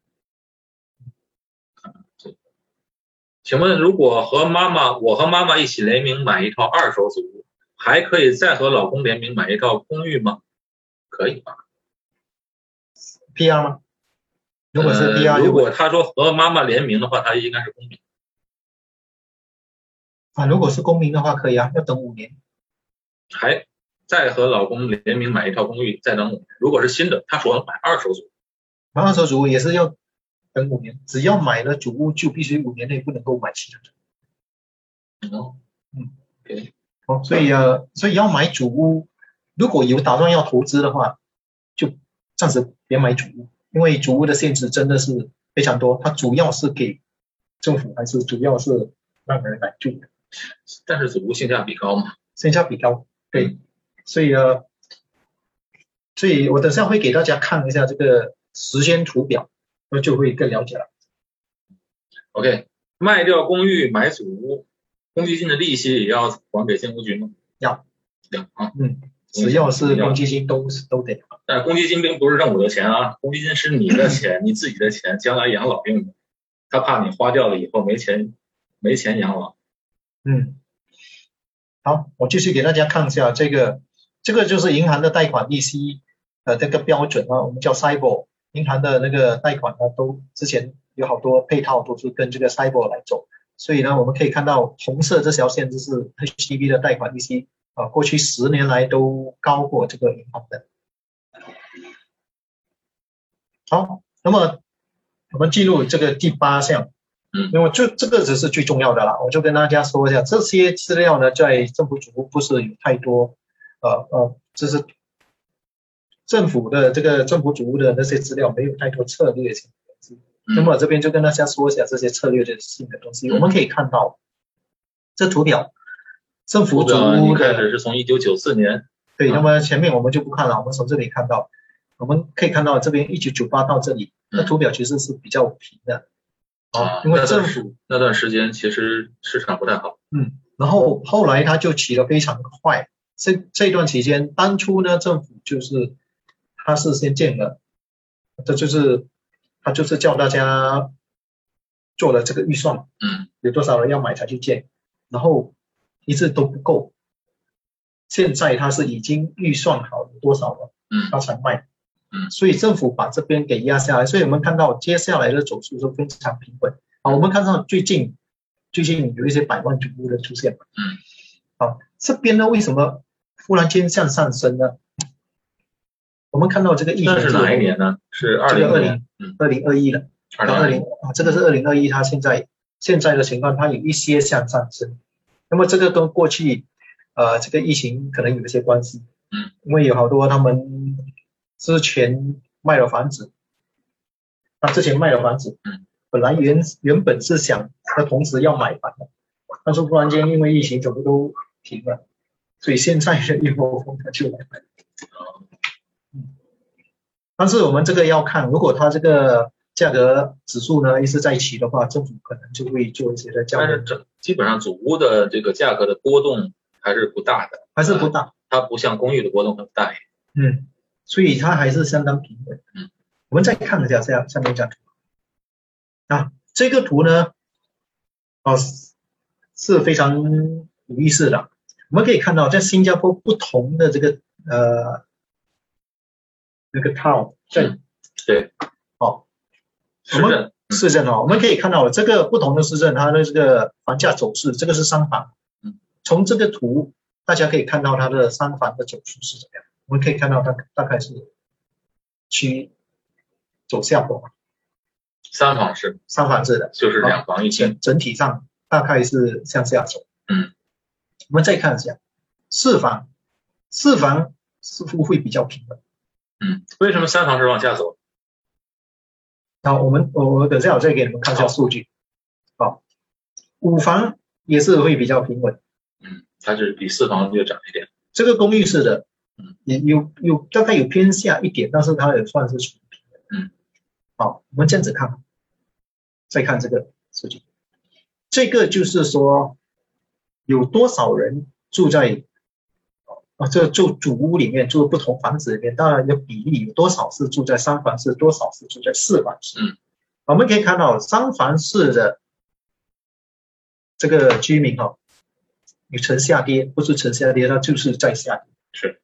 请问，如果和妈妈，我和妈妈一起联名买一套二手祖屋，还可以再和老公联名买一套公寓吗？可以吧？PR 吗？如果是 PR，如果他说和妈妈联名的话，他应该是公民。啊，如果是公民的话，可以啊，要等五年，还再和老公联名买一套公寓，再等五年。如果是新的，他说买二手组，买二手组也是要等五年，只要买了主屋就必须五年内不能够买其他的。哦，嗯，OK，哦，所以呃，所以要买主屋，如果有打算要投资的话，就暂时别买主屋，因为主屋的限制真的是非常多，它主要是给政府还是主要是让人来住的。但是主屋性价比高嘛？性价比高，对，所以呢，所以我等下会给大家看一下这个时间图表，那就会更了解了。OK，卖掉公寓买主屋，公积金的利息也要还给建屋局吗？要，要啊，嗯，只要是公积金都是都得。但公积金并不是政府的钱啊，公积金是你的 [clears throat] 钱，你自己的钱，将来养老用的，他怕你花掉了以后没钱，没钱养老。嗯，好，我继续给大家看一下这个，这个就是银行的贷款利息，呃，这个标准啊，我们叫 CIBOR，银行的那个贷款呢，都之前有好多配套都是跟这个 c y b e r 来走，所以呢，我们可以看到红色这条线就是 HDB 的贷款利息啊，过去十年来都高过这个银行的。好，那么我们进入这个第八项，嗯，因为这这个只是最重要的啦，我就跟大家说一下，这些资料呢，在政府主屋不是有太多，呃呃，就是政府的这个政府主屋的那些资料没有太多策略性的东西，那么这边就跟大家说一下这些策略的性的东西，我们可以看到这图表，政府主屋一开始是从一九九四年，对，那么前面我们就不看了，我们从这里看到。我们可以看到这边一九九八到这里，那图表其实是比较平的，啊，因为政府那段时间其实市场不太好，嗯，然后后来它就起得非常快，这这段期间，当初呢政府就是他是先建的，这就是他就是叫大家做了这个预算，嗯，有多少人要买才去建，然后一次都不够，现在他是已经预算好有多少了，嗯，他才卖。嗯，所以政府把这边给压下来，所以我们看到接下来的走势是非常平稳。好，我们看到最近最近有一些百万主屋的出现。嗯，好，这边呢为什么忽然间向上升呢？我们看到这个疫情是哪一年呢？是二零二零二零二一了。二零二零啊，这个是二零二一，它现在现在的情况它有一些向上升。那么这个跟过去呃这个疫情可能有一些关系。嗯，因为有好多他们。之前卖了房子，他之前卖了房子，嗯，本来原原本是想他同时要买房的，但是突然间因为疫情全部都停了，所以现在的一波风他就来买，嗯，但是我们这个要看，如果它这个价格指数呢一直在起的话，政府可能就会做一些的降。但是整基本上祖屋的这个价格的波动还是不大的，还是不大，它不像公寓的波动很大，嗯。所以它还是相当平稳。嗯，我们再看一下下下面一张图啊，这个图呢，哦是非常有意思的。我们可以看到，在新加坡不同的这个呃那个 town 镇，对，哦，市镇市政哦，我们可以看到这个不同的市政，它的这个房价走势，这个是三房。嗯，从这个图大家可以看到它的三房的走势是怎么样。我们可以看到，它大概是趋走下坡。三房是，三房制的，就是两房一厅，整体上大概是向下走。嗯，我们再看一下四房，四房似乎会比较平稳。嗯，为什么三房是往下走？好，我们我我等下我再给你们看一下数据。好，五房也是会比较平稳。嗯，它是比四房略涨一点。这个公寓式的。嗯，也有有大概有偏下一点，但是它也算是属于平的。嗯，好，我们这样子看，再看这个数据，这个就是说有多少人住在啊这住主屋里面，住不同房子里面，当然有比例，有多少是住在三房式，多少是住在四房式。嗯，我们可以看到三房式的这个居民哈，有呈下跌，不是呈下跌，它就是在下跌。是。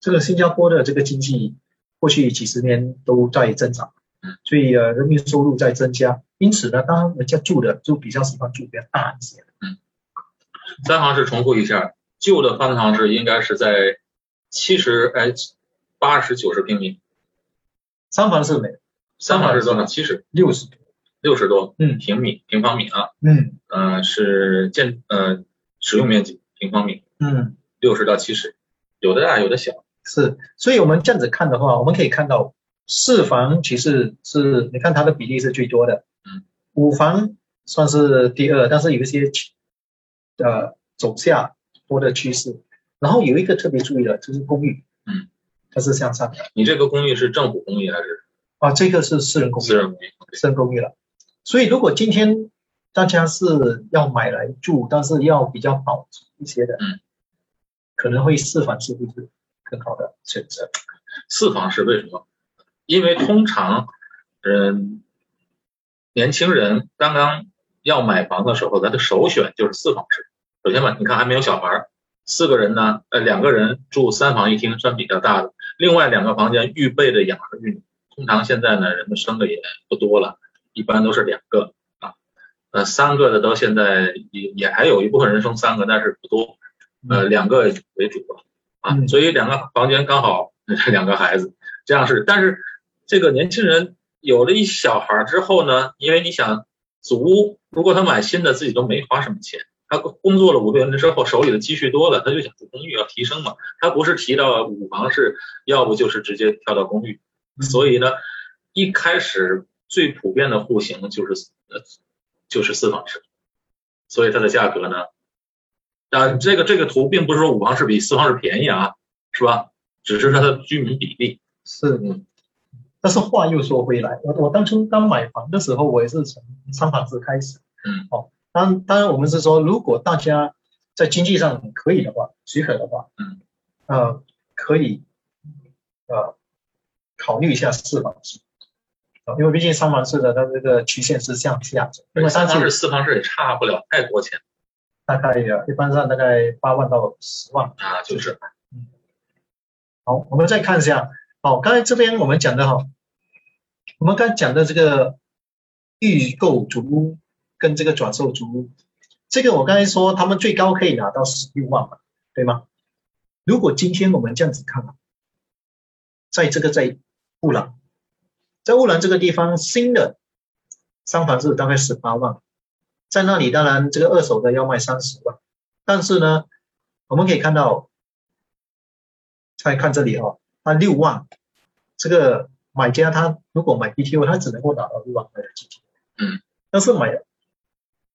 这个新加坡的这个经济过去几十年都在增长，嗯，所以呃人民收入在增加，因此呢，当人家住的就比较喜欢住比较大一些。嗯，三房式重复一下，旧的方房式应该是在七十哎八十九十平米，三房是没，三房是多少？七十。六十六十多嗯。平米平方米啊，嗯。呃是建呃使用面积平方米。嗯。六十到七十，有的大有的小。是，所以我们这样子看的话，我们可以看到四房其实是你看它的比例是最多的，嗯，五房算是第二，但是有一些呃走下坡的趋势。然后有一个特别注意的就是公寓，嗯，它是向上的。你这个公寓是政府公寓还是啊？这个是私人公寓，私人公寓，私人公寓了。所以如果今天大家是要买来住，但是要比较保值一些的，嗯，可能会四房是不是？更好的选择，四房是为什么？因为通常，嗯，年轻人刚刚要买房的时候，他的首选就是四房式。首先吧，你看还没有小孩，四个人呢，呃，两个人住三房一厅算比较大的，另外两个房间预备的养儿育女，通常现在呢，人们生的也不多了，一般都是两个啊，呃，三个的到现在也也还有一部分人生三个，但是不多，呃，两个为主了啊，嗯。所以两个房间刚好 [laughs] 两个孩子，这样是，但是这个年轻人有了一小孩儿之后呢，因为你想祖屋，如果他买新的，自己都没花什么钱。他工作了五六年之后，手里的积蓄多了，他就想住公寓要提升嘛。他不是提到五房式，要不就是直接跳到公寓。嗯所以呢，一开始最普遍的户型就是呃就是四房式，所以它的价格呢，当然这个这个图并不是说五房式比四房式便宜啊，是吧？只是它的居民比例。是嗯，但是话又说回来，我我当初刚买房的时候，我也是从三房式开始。嗯，哦，当当然我们是说，如果大家在经济上可以的话，许可的话，嗯，呃，可以呃考虑一下四房式。啊，因为毕竟三房式的它这个曲线是向下走，因为三房式、四房式也差不了太多钱大概呃一般上大概八万到十万。啊，就是好，我们再看一下，好，刚才这边我们讲的哈，我们刚才讲的这个预购足屋跟这个转售租屋，这个我刚才说他们最高可以拿到十六万嘛，对吗？如果今天我们这样子看啊，在这个在乌兰，在乌兰这个地方新的三房是大概十八万，在那里当然这个二手的要卖三十万，但是呢，我们可以看到。再看这里哈、哦，他六万，这个买家他如果买 BTO，他只能够拿到六万块的 GT。嗯。但是买，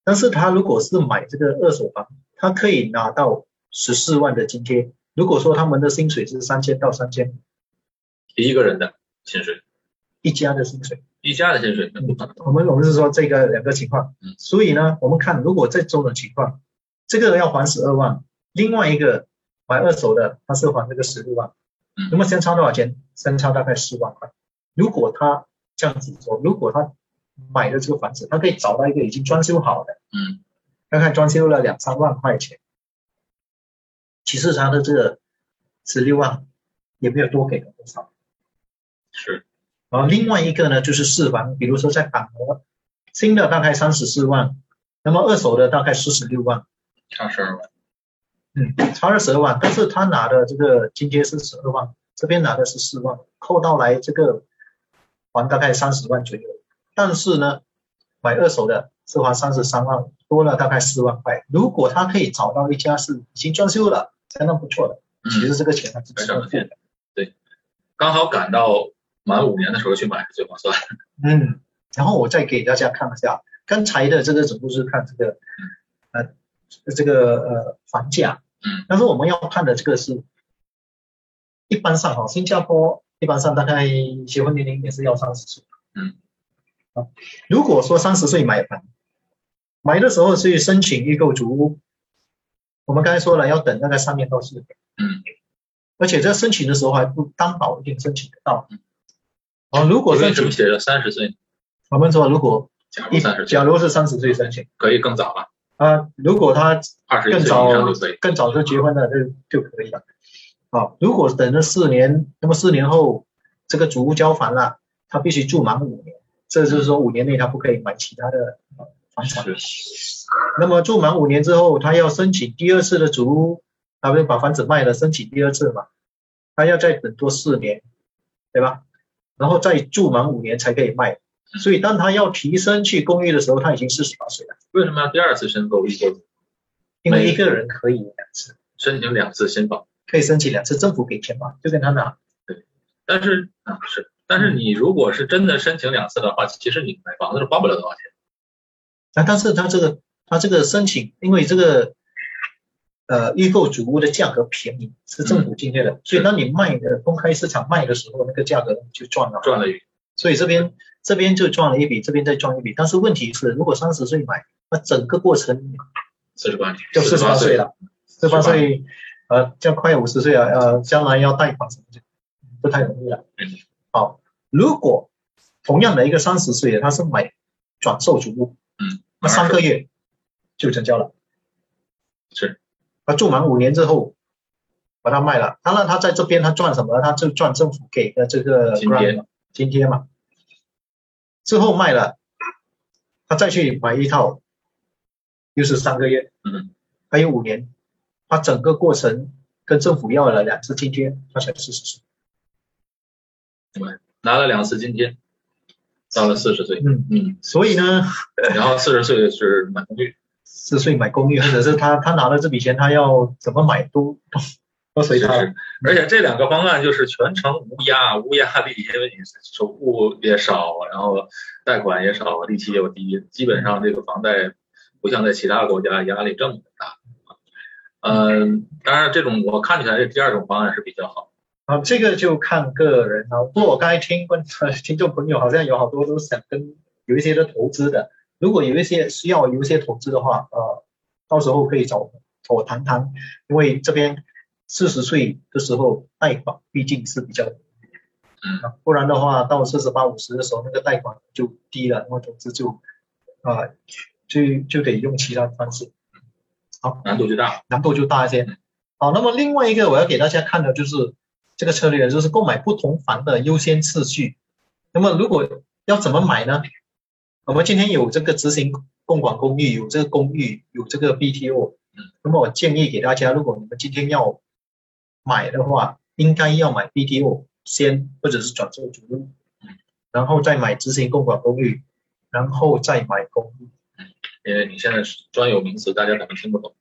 但是他如果是买这个二手房，他可以拿到十四万的津贴。如果说他们的薪水是三千到三千，一个人的薪水，一家的薪水，一家的薪水。我们我们是说这个两个情况。嗯。所以呢，我们看如果这种的情况，这个要还十二万，另外一个买二手的他是还这个十六万。嗯那么相差多少钱？相差大概四万块。如果他这样子说，如果他买的这个房子，他可以找到一个已经装修好的，嗯，大概装修了两三万块钱，其实他的这个十六万也没有多给了多少。是，然后另外一个呢，就是四房，比如说在板河，新的大概三十四万，那么二手的大概四十六万，差十二万。嗯，差二十二万，但是他拿的这个津贴是十二万，这边拿的是四万，扣到来这个还大概三十万左右。但是呢，买二手的是花三十三万，多了大概四万块。如果他可以找到一家是已经装修了，相当不错的，其实这个钱还是值得付的。刚好赶到满五年的时候去买是最划算。嗯，然后我再给大家看一下刚才的这个只不过是看这个呃这个呃房价，嗯，但是我们要看的这个是一般上哈，新加坡一般上大概结婚年龄也是要三十岁，嗯，啊，如果说三十岁买房，买的时候去申请预购足屋，我们刚才说了要等那个三年到四年，嗯，而且在申请的时候还不担保一定申请得到，啊，如果为申请，写着三十岁？我们说如果假如三十岁。假如是三十岁申请。可以更早了，啊，如果他二十更早。更早就结婚了，就就可以了。啊，如果等了四年，那么四年后这个主屋交房了，他必须住满五年，这就是说五年内他不可以买其他的呃房产。那么住满五年之后，他要申请第二次的主屋，他不是把房子卖了，申请第二次嘛，他要再等多四年，对吧？然后再住满五年才可以卖。所以当他要提升去公寓的时候，他已经四十八岁了，为什么要第二次申购预购？因为一个人可以两次。申请两次申报？可以申请两次，政府给钱嘛，就跟他拿。但是啊是，但是你如果是真的申请两次的话，其实你买房子是花不了多少钱。啊，但是他这个他这个申请，因为这个呃预购主屋的价格便宜，是政府津贴的，所以当你卖的公开市场卖的时候，那个价格就赚了。赚了一笔。所以这边这边就赚了一笔，这边再赚一笔。但是问题是，如果三十岁买，那整个过程四十八年，就四十八岁岁，了，四十八岁，呃，这样快五十岁了，呃，将来要贷款什么就不太容易了。嗯好，如果同样的一个三十岁的，他是买转售主屋，嗯，那三个月就成交了。是，他住满五年之后把它卖了，当然他在这边他赚什么？他就赚政府给的这个津贴。嘛津贴嘛，之后卖了，他再去买一套，又是三个月，嗯，还有五年，他整个过程跟政府要了两次津贴，他才四十岁。拿了两次津贴，到了四十岁，嗯嗯，所以呢，然后四十岁是买公寓，四岁买公寓，或者是他他拿了这笔钱，他要怎么买都都都随他。而且这两个方案就是全程无压无压力，因为你首付也少，然后贷款也少，利息又低，基本上这个房贷不像在其他国家压力这么大。嗯，当然这种我看起来这第二种方案是比较好。啊，这个就看个人了。不过我刚才听问听众朋友好像有好多都想跟有一些的投资的，如果有一些需要有一些投资的话，呃，到时候可以找找我谈谈，因为这边四十岁的时候贷款毕竟是比较，嗯，不然的话到四十八五十的时候那个贷款就低了，那么投资就啊、就就得用其他的方式，好难度就大。难度就大一些。好，那么另外一个我要给大家看的就是这个策略，就是购买不同房的优先次序。那么如果要怎么买呢？我们今天有这个执行共管公寓，有这个公寓，有这个 BTO。那么我建议给大家，如果你们今天要买的话，应该要买 BTO 先，或者是转售主屋，然后再买执行共管公寓，然后再买公寓。因为你现在是专有名词，大家可能听不懂。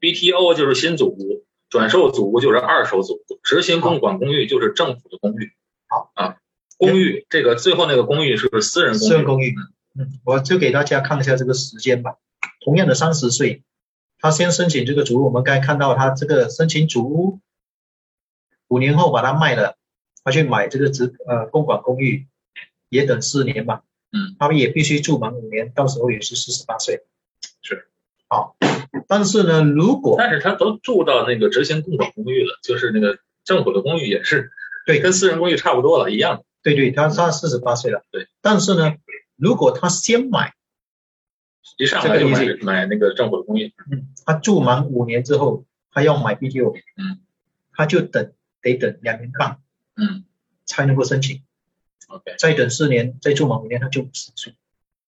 BTO 就是新组屋，转售祖屋就是二手祖屋，执行公管公寓就是政府的公寓。好啊，公寓这个最后那个公寓是私人公寓。私人公寓，嗯，我就给大家看一下这个时间吧。同样的三十岁，他先申请这个祖屋，我们刚才看到他这个申请祖屋，五年后把它卖了，他去买这个执呃公管公寓，也等四年吧。嗯，他们也必须住满五年，到时候也是四十八岁。是，好，但是呢，如果但是他都住到那个执行共管公寓了，就是那个政府的公寓也是，对跟私人公寓差不多了，一样的。对对，他他四十八岁了，对，但是呢，如果他先买，一上来就买这个买那个政府的公寓。嗯，他住满五年之后，他要买 BTO，嗯，他就等得等两年半嗯才能够申请，，OK，再等四年，再住满五年他就五十岁。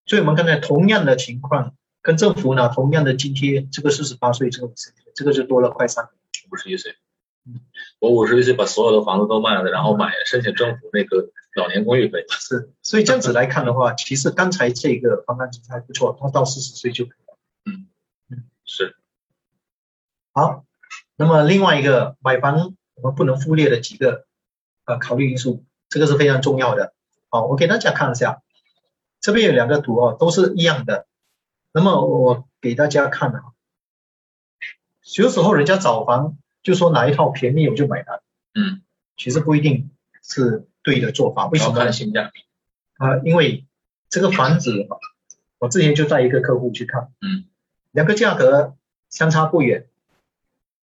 所以我们刚才同样的情况，跟政府拿同样的津贴，这个四十八岁，这个五十岁，这个就多了快三年。五十一岁嗯。我五十一岁把所有的房子都卖了，然后买申请政府那个老年公寓可以。是，所以这样子来看的话，其实刚才这个方案其实还不错，他到四十岁就可以了。是，好，那么另外一个买房我们不能忽略的几个呃考虑因素，这个是非常重要的。好，我给大家看一下，这边有两个图哦，都是一样的。那么我给大家看啊，有时候人家找房就说哪一套便宜我就买它，嗯，其实不一定是对的做法。为什么？性价比。啊、因为这个房子啊，我之前就带一个客户去看，嗯，两个价格相差不远，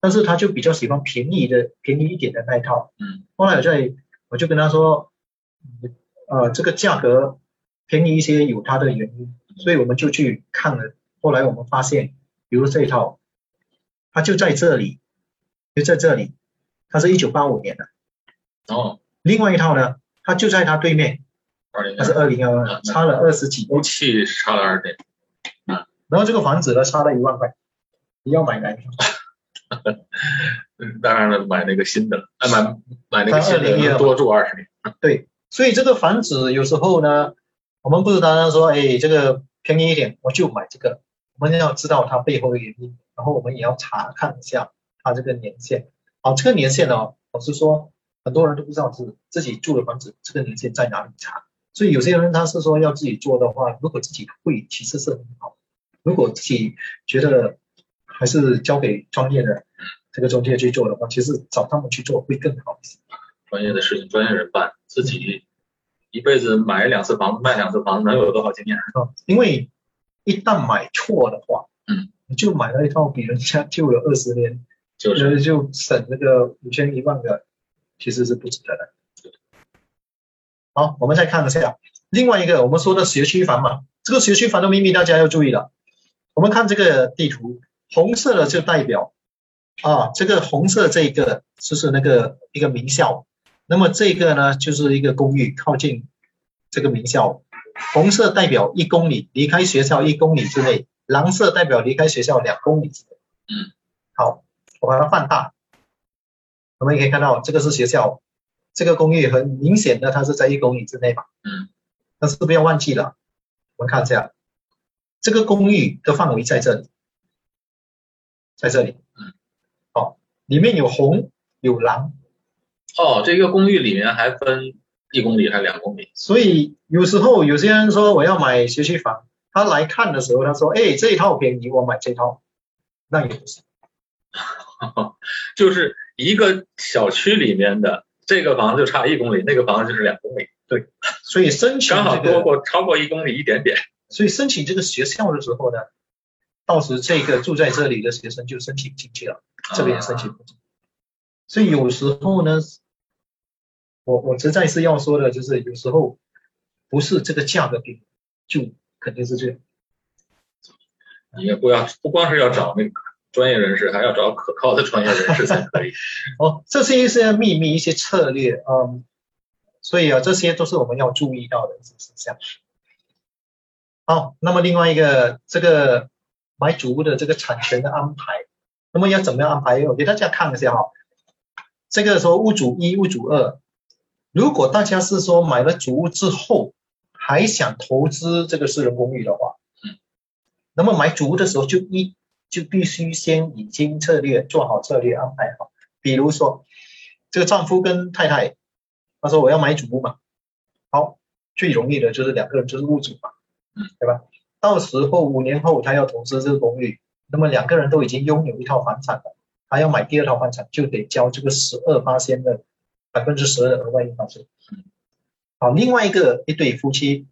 但是他就比较喜欢便宜的、便宜一点的那一套。嗯，后来我在我就跟他说，呃，这个价格便宜一些有它的原因，所以我们就去看了。后来我们发现，比如这一套，它就在这里，就在这里，它是一九八五年的。哦，另外一套呢，它就在它对面，二零它是二零幺啊二，差了二十几屋气差了二点。然后这个房子呢，差了一万块，你要买哪一套？嗯，[laughs] 当然了，买那个新的，哎，买买那个新的2012能多住二十年。对，所以这个房子有时候呢，我们不是单单说，哎，这个便宜一点我就买这个，我们要知道它背后的原因，然后我们也要查看一下它这个年限。好，这个年限呢，老实说，很多人都不知道是自己住的房子这个年限在哪里查，所以有些人他是说要自己做的话，如果自己会，其实是很好。如果自己觉得还是交给专业的这个中介去做的话，其实找他们去做会更好一些。专业的事情专业人办，自己一辈子买两次房子，卖两次房子，能有多少经验？啊，因为一旦买错的话，嗯，你就买了一套比人家旧了二十年，就是呃就省那个五千一万的，其实是不值得的。好，我们再看一下另外一个我们说的学区房嘛，这个学区房的秘密大家要注意了。我们看这个地图，红色的就代表啊，这个红色这个就是那个一个名校，那么这个呢就是一个公寓，靠近这个名校，红色代表一公里，离开学校一公里之内；蓝色代表离开学校两公里。嗯，好，我把它放大，我们也可以看到这个是学校，这个公寓很明显的它是在一公里之内嘛。嗯，但是不要忘记了，我们看一下，这个公寓的范围在这里，在这里。嗯，好，里面有红有蓝。哦，这个公寓里面还分一公里还是两公里？所以有时候有些人说我要买学区房，他来看的时候他说，哎，这一套便宜，我买这套，那也不是。[laughs] 就是一个小区里面的这个房子就差一公里，那个房子就是两公里。对，所以申请刚好，多过超过一公里一点点。[laughs] 所以申请这个学校的时候呢，到时这个住在这里的学生就申请进去了，这边申请不进。所以有时候呢，我我实在是要说的，就是有时候不是这个价格便宜，就肯定是这样。你也不要不光是要找那个专业人士，还要找可靠的专业人士才可以。[laughs] 哦，这是一些秘密、一些策略，嗯，所以啊，这些都是我们要注意到的一些事项。好，那么另外一个，这个买主屋的这个产权的安排，那么要怎么样安排？我给大家看一下哈，这个说屋主一、屋主二，如果大家是说买了主屋之后还想投资这个私人公寓的话，嗯，那么买主屋的时候就一就必须先已经策略做好策略安排好，比如说这个丈夫跟太太，他说我要买主屋嘛，好，最容易的就是两个人就是物主嘛，嗯，对吧？到时候五年后他要投资这个公寓，那么两个人都已经拥有一套房产了，他要买第二套房产就得交这个十二八千的百分之十的额外印花税。好，另外一个一对夫妻，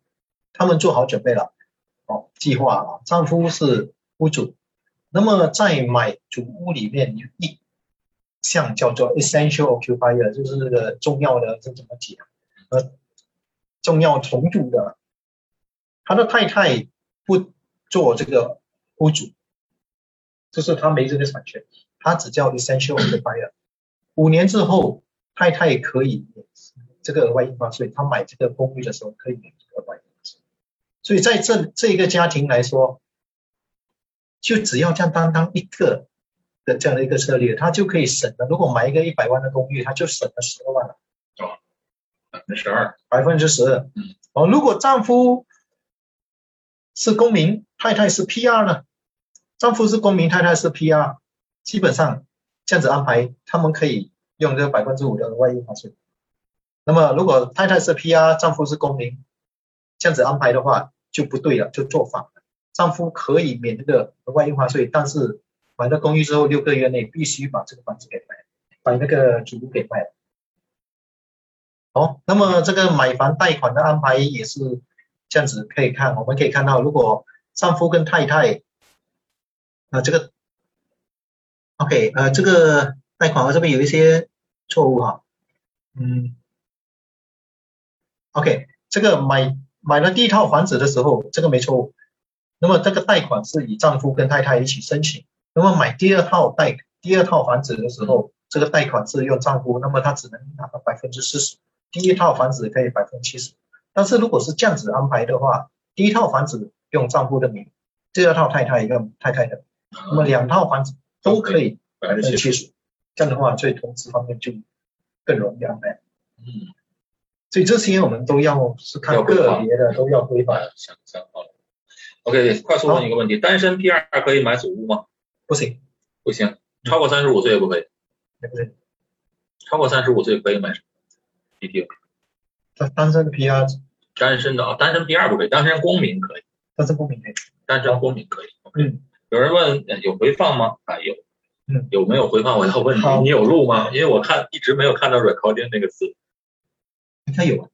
他们做好准备了，哦，计划了，丈夫是屋主，那么在买主屋里面有一项叫做 essential occupier，就是这个重要的这怎么讲？呃，重要重组的，他的太太不做这个屋主，就是他没这个产权，他只叫 essential occupier。五年之后，太太可以免这个额外印花税，他买这个公寓的时候可以免这个额外印花税。所以在这这一个家庭来说，就只要这样单单一个的这样的一个策略，他就可以省了。如果买一个一百万的公寓，他就省了十二万了，百分之十二。百分之十二。嗯。哦，如果丈夫是公民，太太是 PR 呢？丈夫是公民，太太是 PR，基本上这样子安排，他们可以用这个百分之五的额外印花税。那么如果太太是 PR，丈夫是公民，这样子安排的话就不对了，就做反了。丈夫可以免这个额外印花税，但是买了公寓之后六个月内必须把这个房子给卖，把那个主屋给卖了。好，那么这个买房贷款的安排也是这样子，可以看，我们可以看到，如果丈夫跟太太，啊、这个，OK，呃，这个贷款我这边有一些错误哈，嗯，OK，这个买买了第一套房子的时候，这个没错误，那么这个贷款是以丈夫跟太太一起申请，那么买第二套贷第二套房子的时候，这个贷款是用丈夫，那么他只能拿到百分之四十。第一套房子可以百分之七十，但是如果是这样子安排的话，第一套房子用丈夫的名，第二套太太用太太的，那么两套房子都可以百分之七十，这样的话在投资方面就更容易安排。嗯，所以这些我们都要是看个别的，都要规范。想想好了。OK，快速问一个问题：单身 PR 可以买祖屋吗？不行，不行，超过三十五岁也不可以。对不对？超过三十五岁可以买什么？BT 单单身的 PR，单身的啊，单身 PR 不可以，单身公民可以，单身公民可以。单身公民可以。嗯，有人问呃有回放吗？啊有。嗯，有没有回放？我要问你，你有录吗？因为我看一直没有看到 recording 那个字。应该有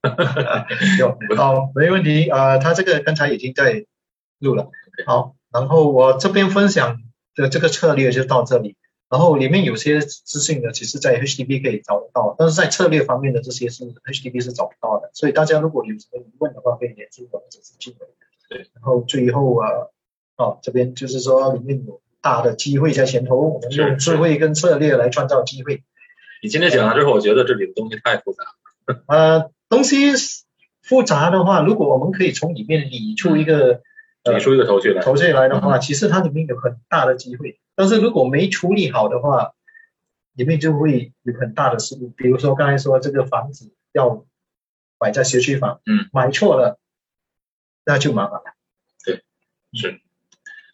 啊，[laughs] 有，好，没问题。呃，他这个刚才已经在录了。好，然后我这边分享的这个策略就到这里。然后里面有些资讯呢，其实在 HDB 可以找得到，但是在策略方面的这些是 HDB 是找不到的。所以大家如果有什么疑问的话，可以联系我或者是进来。对，然后最后啊，哦，这边就是说里面有大的机会在前头，我们用智慧跟策略来创造机会。你今天讲了之后，我觉得这里的东西太复杂了。[laughs] 呃，东西复杂的话，如果我们可以从里面理出一个理出一个头绪来，头绪来的话，其实它里面有很大的机会。但是如果没处理好的话，里面就会有很大的失误。比如说刚才说这个房子要买在学区房，嗯，买错了，那就麻烦了。对，是。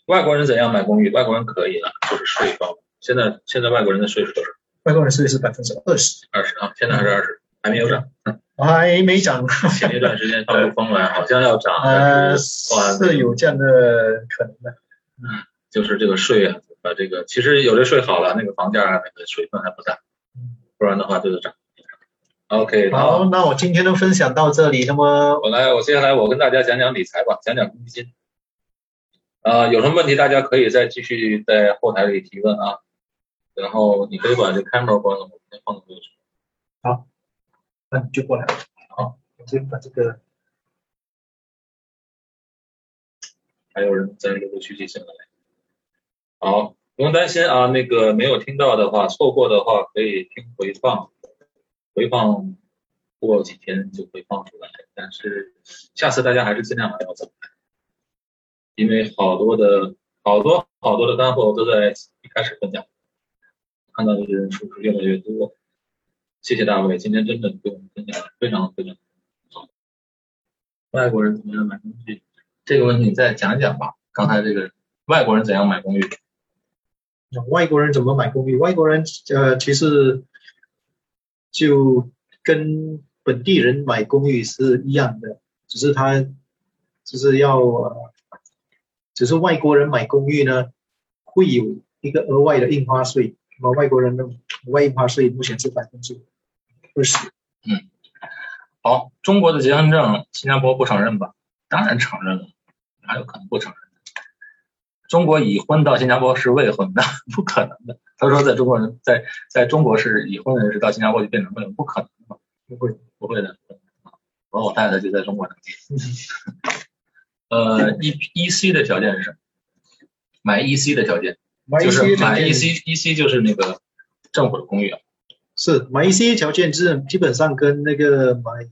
外国人怎样买公寓？外国人可以了，就是税高。现在现在外国人的税是多少？外国人税是百分之二十。二十啊，现在还是二十，还没有涨。我还没涨。前一段时间放出风来，好像要涨。呃，是有这样的可能的。嗯，就是这个税啊，把这个其实有的税好了，那个房价那个水分还不大，不然的话就是涨。OK，好，那我今天的分享到这里。那么我来，我接下来我跟大家讲讲理财吧，讲讲公积金。啊，有什么问题大家可以再继续在后台里提问啊。然后你可以把这 camera 关了，我先放过去。好，那你就过来。好，我先把这个。还有人在陆陆续续进来。好，不用担心啊，那个没有听到的话，错过的话可以听回放，回放过几天就会放出来。但是下次大家还是尽量不要走开，因为好多的好多好多的干货都在一开始分享。看到的人数是越来越多，谢谢大卫，今天真的给我们分享非常非常好。外国人怎么样买东西？这个问题你再讲讲吧。刚才这个外国人怎样买公寓？外国人怎么买公寓？外国人呃，其实就跟本地人买公寓是一样的，只是他就是要，只是外国人买公寓呢，会有一个额外的印花税。那么外国人的外印花税目前是百分之二十。嗯，好，中国的结婚证新加坡不承认吧？当然承认了，哪有可能不承认的？中国已婚到新加坡是未婚的，[laughs] 不可能的。他说在中国人在在中国是已婚人士到新加坡就变成未婚，不可能的，不会不会的。我和我太太就在中国登记。呃，E E C 的条件是什么？买 E C 的条件。就是买 E C E C 就是那个政府的公寓啊，是买 E C 条件是基本上跟那个买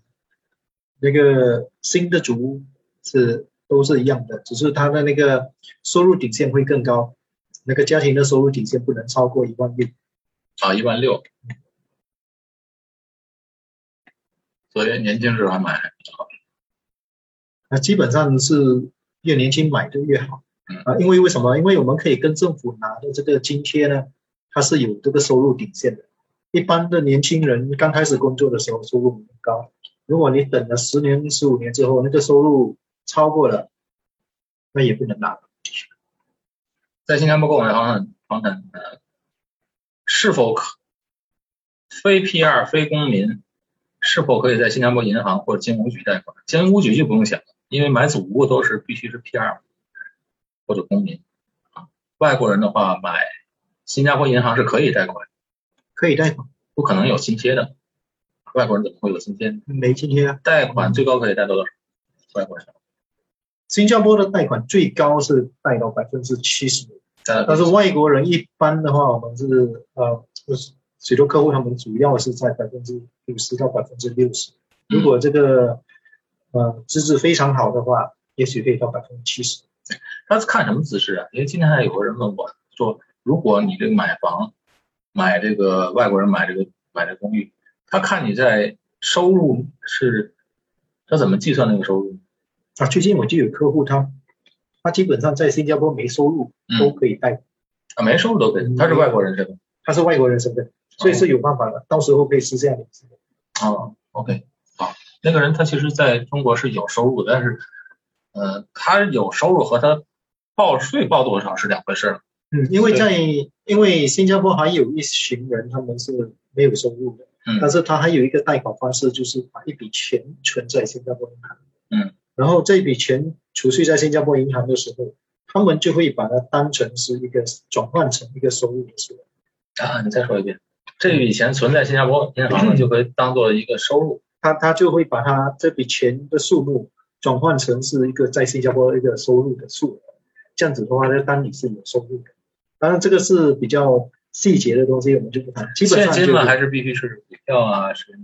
那个新的主屋是都是一样的，只是它的那个收入底线会更高，那个家庭的收入底线不能超过一万六啊，一万六，所以年轻时候还买比较好，那基本上是越年轻买的越好。啊，因为为什么？因为我们可以跟政府拿的这个津贴呢，它是有这个收入底线的。一般的年轻人刚开始工作的时候收入很高，如果你等了十年、十五年之后，那个收入超过了，那也不能拿。在新加坡购买房产，房产呃，是否可非 P 二非公民是否可以在新加坡银行或者金融局贷款？金融局就不用想了，因为买祖屋都是必须是 P 二。或者公民啊，外国人的话买新加坡银行是可以贷款，可以贷款，不可能有津贴的。外国人怎么会有津贴？没津贴啊。贷款最高可以贷多少？外国人？新加坡的贷款最高是贷到百分之七十，但是外国人一般的话，我们是呃，就是许多客户他们主要是在百分之五十到百分之六十。如果这个呃资质非常好的话，也许可以到百分之七十。他是看什么资质啊？因为今天还有个人问我说，如果你这个买房，买这个外国人买这个买这公寓，他看你在收入是，他怎么计算那个收入？啊，最近我就有客户，他他基本上在新加坡没收入都可以贷，啊，没收入都可以，他是外国人身份，他是外国人身份，所以是有办法的，到时候可以私下联系。哦，OK，好，那个人他其实在中国是有收入，但是。呃，他有收入和他报税报多少是两回事儿。嗯，因为在因为新加坡还有一群人他们是没有收入的，嗯，但是他还有一个贷款方式，就是把一笔钱存在新加坡银行，嗯，然后这笔钱储蓄在新加坡银行的时候，他们就会把它当成是一个转换成一个收入的数。啊，你再说一遍，这笔钱存在新加坡银行呢，[clears throat] 就可以当做一个收入，他他就会把他这笔钱的数目。转换成是一个在新加坡一个收入的数额，这样子的话，那当你是有收入的。当然，这个是比较细节的东西，我们就不谈。基本上现金嘛，还是必须是股票啊，是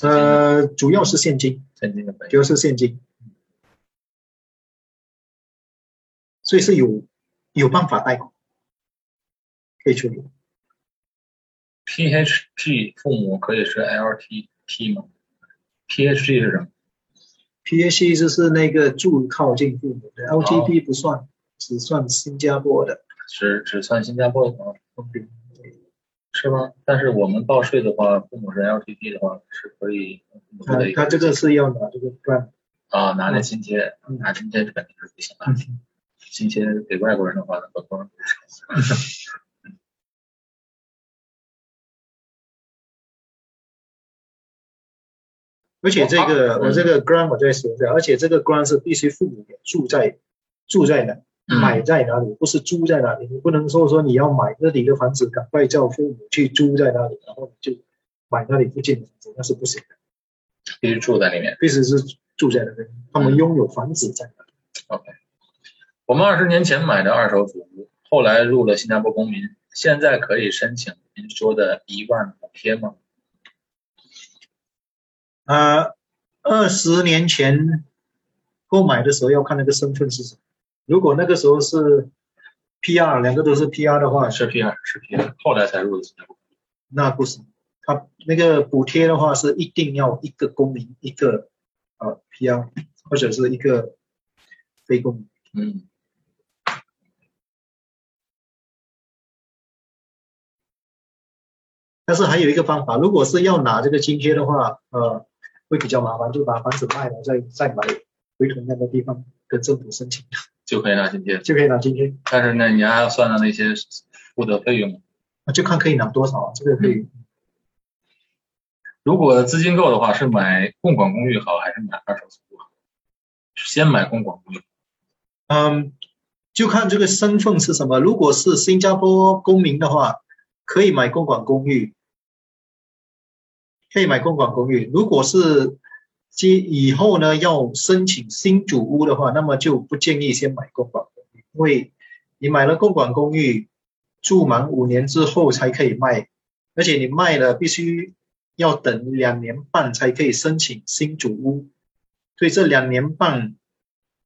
呃，主要是现金，现金的。主要是现金，所以是有有办法贷款可以处理。PHG 父母可以是 LTT 吗？PHG 是什么？PHC 就是那个住靠近父母的，LTP 不算，只算新加坡的。只只算新加坡的吗？是吗？但是我们报税的话，父母是 LTP 的话是可以他他这个是要拿这个 grant，啊拿那津贴，嗯拿津贴肯定是不行的。津贴给外国人的话，那可不能。而且这个嗯我这个 grant 我再说一下，而且这个 grant 是必须父母住在住在哪，嗯买在哪里，不是租在哪里。你不能说说你要买那里的房子，赶快叫父母去租在那里，然后就买那里附近的房子，那是不行的。必须住在里面。必须是住在那边，他们拥有房子在那里。OK，我们二十年前买的二手祖屋，后来入了新加坡公民，现在可以申请您说的一万补贴吗？呃，二十年前购买的时候要看那个身份是什么。如果那个时候是 PR，两个都是 PR 的话，是 PR 是 PR，后来才入的新加坡。那不是。他那个补贴的话是一定要一个公民，一个呃 PR，或者是一个非公民。嗯，但是还有一个方法，如果是要拿这个津贴的话，呃，会比较麻烦，就把房子卖了，再再买回同样的地方跟政府申请，就可以拿津贴。就可以拿津贴。但是呢，你还要算上那些付的费用。啊就看可以拿多少啊，这个可以。如果资金够的话，是买共管公寓好还是买二手租好？先买共管公寓。嗯，就看这个身份是什么。如果是新加坡公民的话，可以买公管公寓，可以买公馆公寓。如果是接以后呢要申请新主屋的话，那么就不建议先买公馆公寓，因为你买了公馆公寓，住满五年之后才可以卖，而且你卖了必须要等两年半才可以申请新主屋，所以这两年半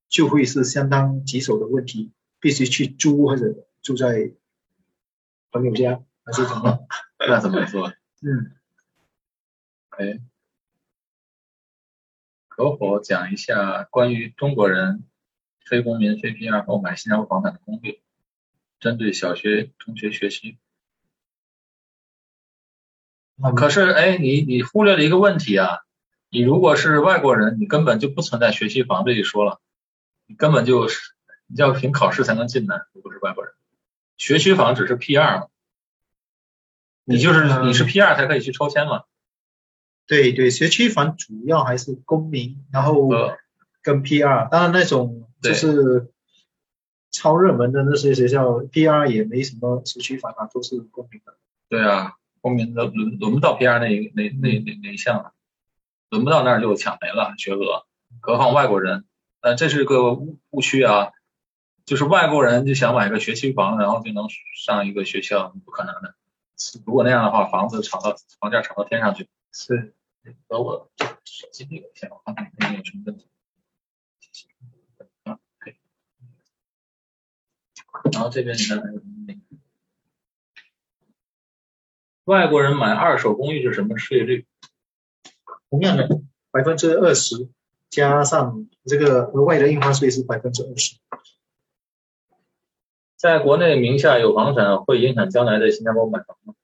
就会是相当棘手的问题，必须去租或者住在朋友家还是怎么？那 [laughs] 怎么说？嗯，哎，可否讲一下关于中国人非公民、非 PR 购买新加坡房产的攻略？针对小学、中学学区。可是，哎，你你忽略了一个问题啊！你如果是外国人，你根本就不存在学区房这一说了，你根本就是你要凭考试才能进来，如果是外国人，学区房只是 PR 嘛，你就是嗯你是 PR 才可以去抽签嘛。对对，学区房主要还是公民，然后呃，跟 PR，当然那种就是超热门的那些学校，PR 也没什么学区房啊，都是公民的。对啊，公民的轮轮不到 PR 那一那那那那一项了，轮不到那儿就抢没了学额，何况外国人，呃，这是个误误区啊，就是外国人就想买个学区房，然后就能上一个学校，不可能的。如果那样的话，房子炒到房价炒到天上去。是，和我手机对一下，我看看那边有什么问题。啊，可以。然后这边你看还有什么那个外国人买二手公寓是什么税率？同样的百分之二十加上这个额外的印花税是百分之二十。在国内名下有房产会影响将来在新加坡买房吗？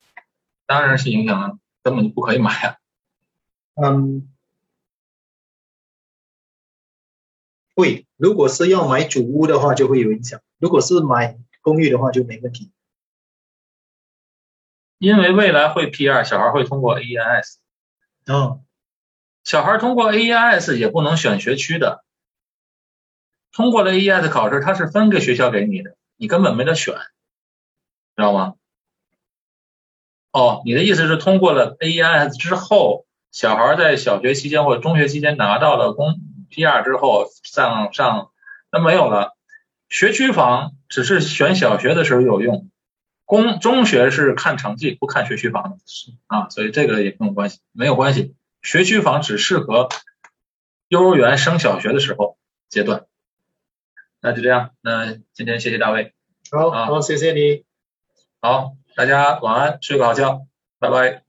当然是影响了，根本就不可以买啊。嗯，会，如果是要买主屋的话就会有影响，如果是买公寓的话就没问题。因为未来会 P 二，小孩会通过 AEIS，哦，小孩通过 AEIS 也不能选学区的。通过了 AEIS 考试，他是分给学校给你的，你根本没得选，知道吗？哦，你的意思是通过了 A E I S 之后，小孩在小学期间或者中学期间拿到了公 P R 之后，上上那没有了。学区房只是选小学的时候有用，公中学是看成绩，不看学区房的啊，所以这个也没有关系，没有关系。学区房只适合幼儿园升小学的时候阶段。那就这样，那今天谢谢大卫。好好，谢谢你。好。大家晚安睡个好觉拜拜。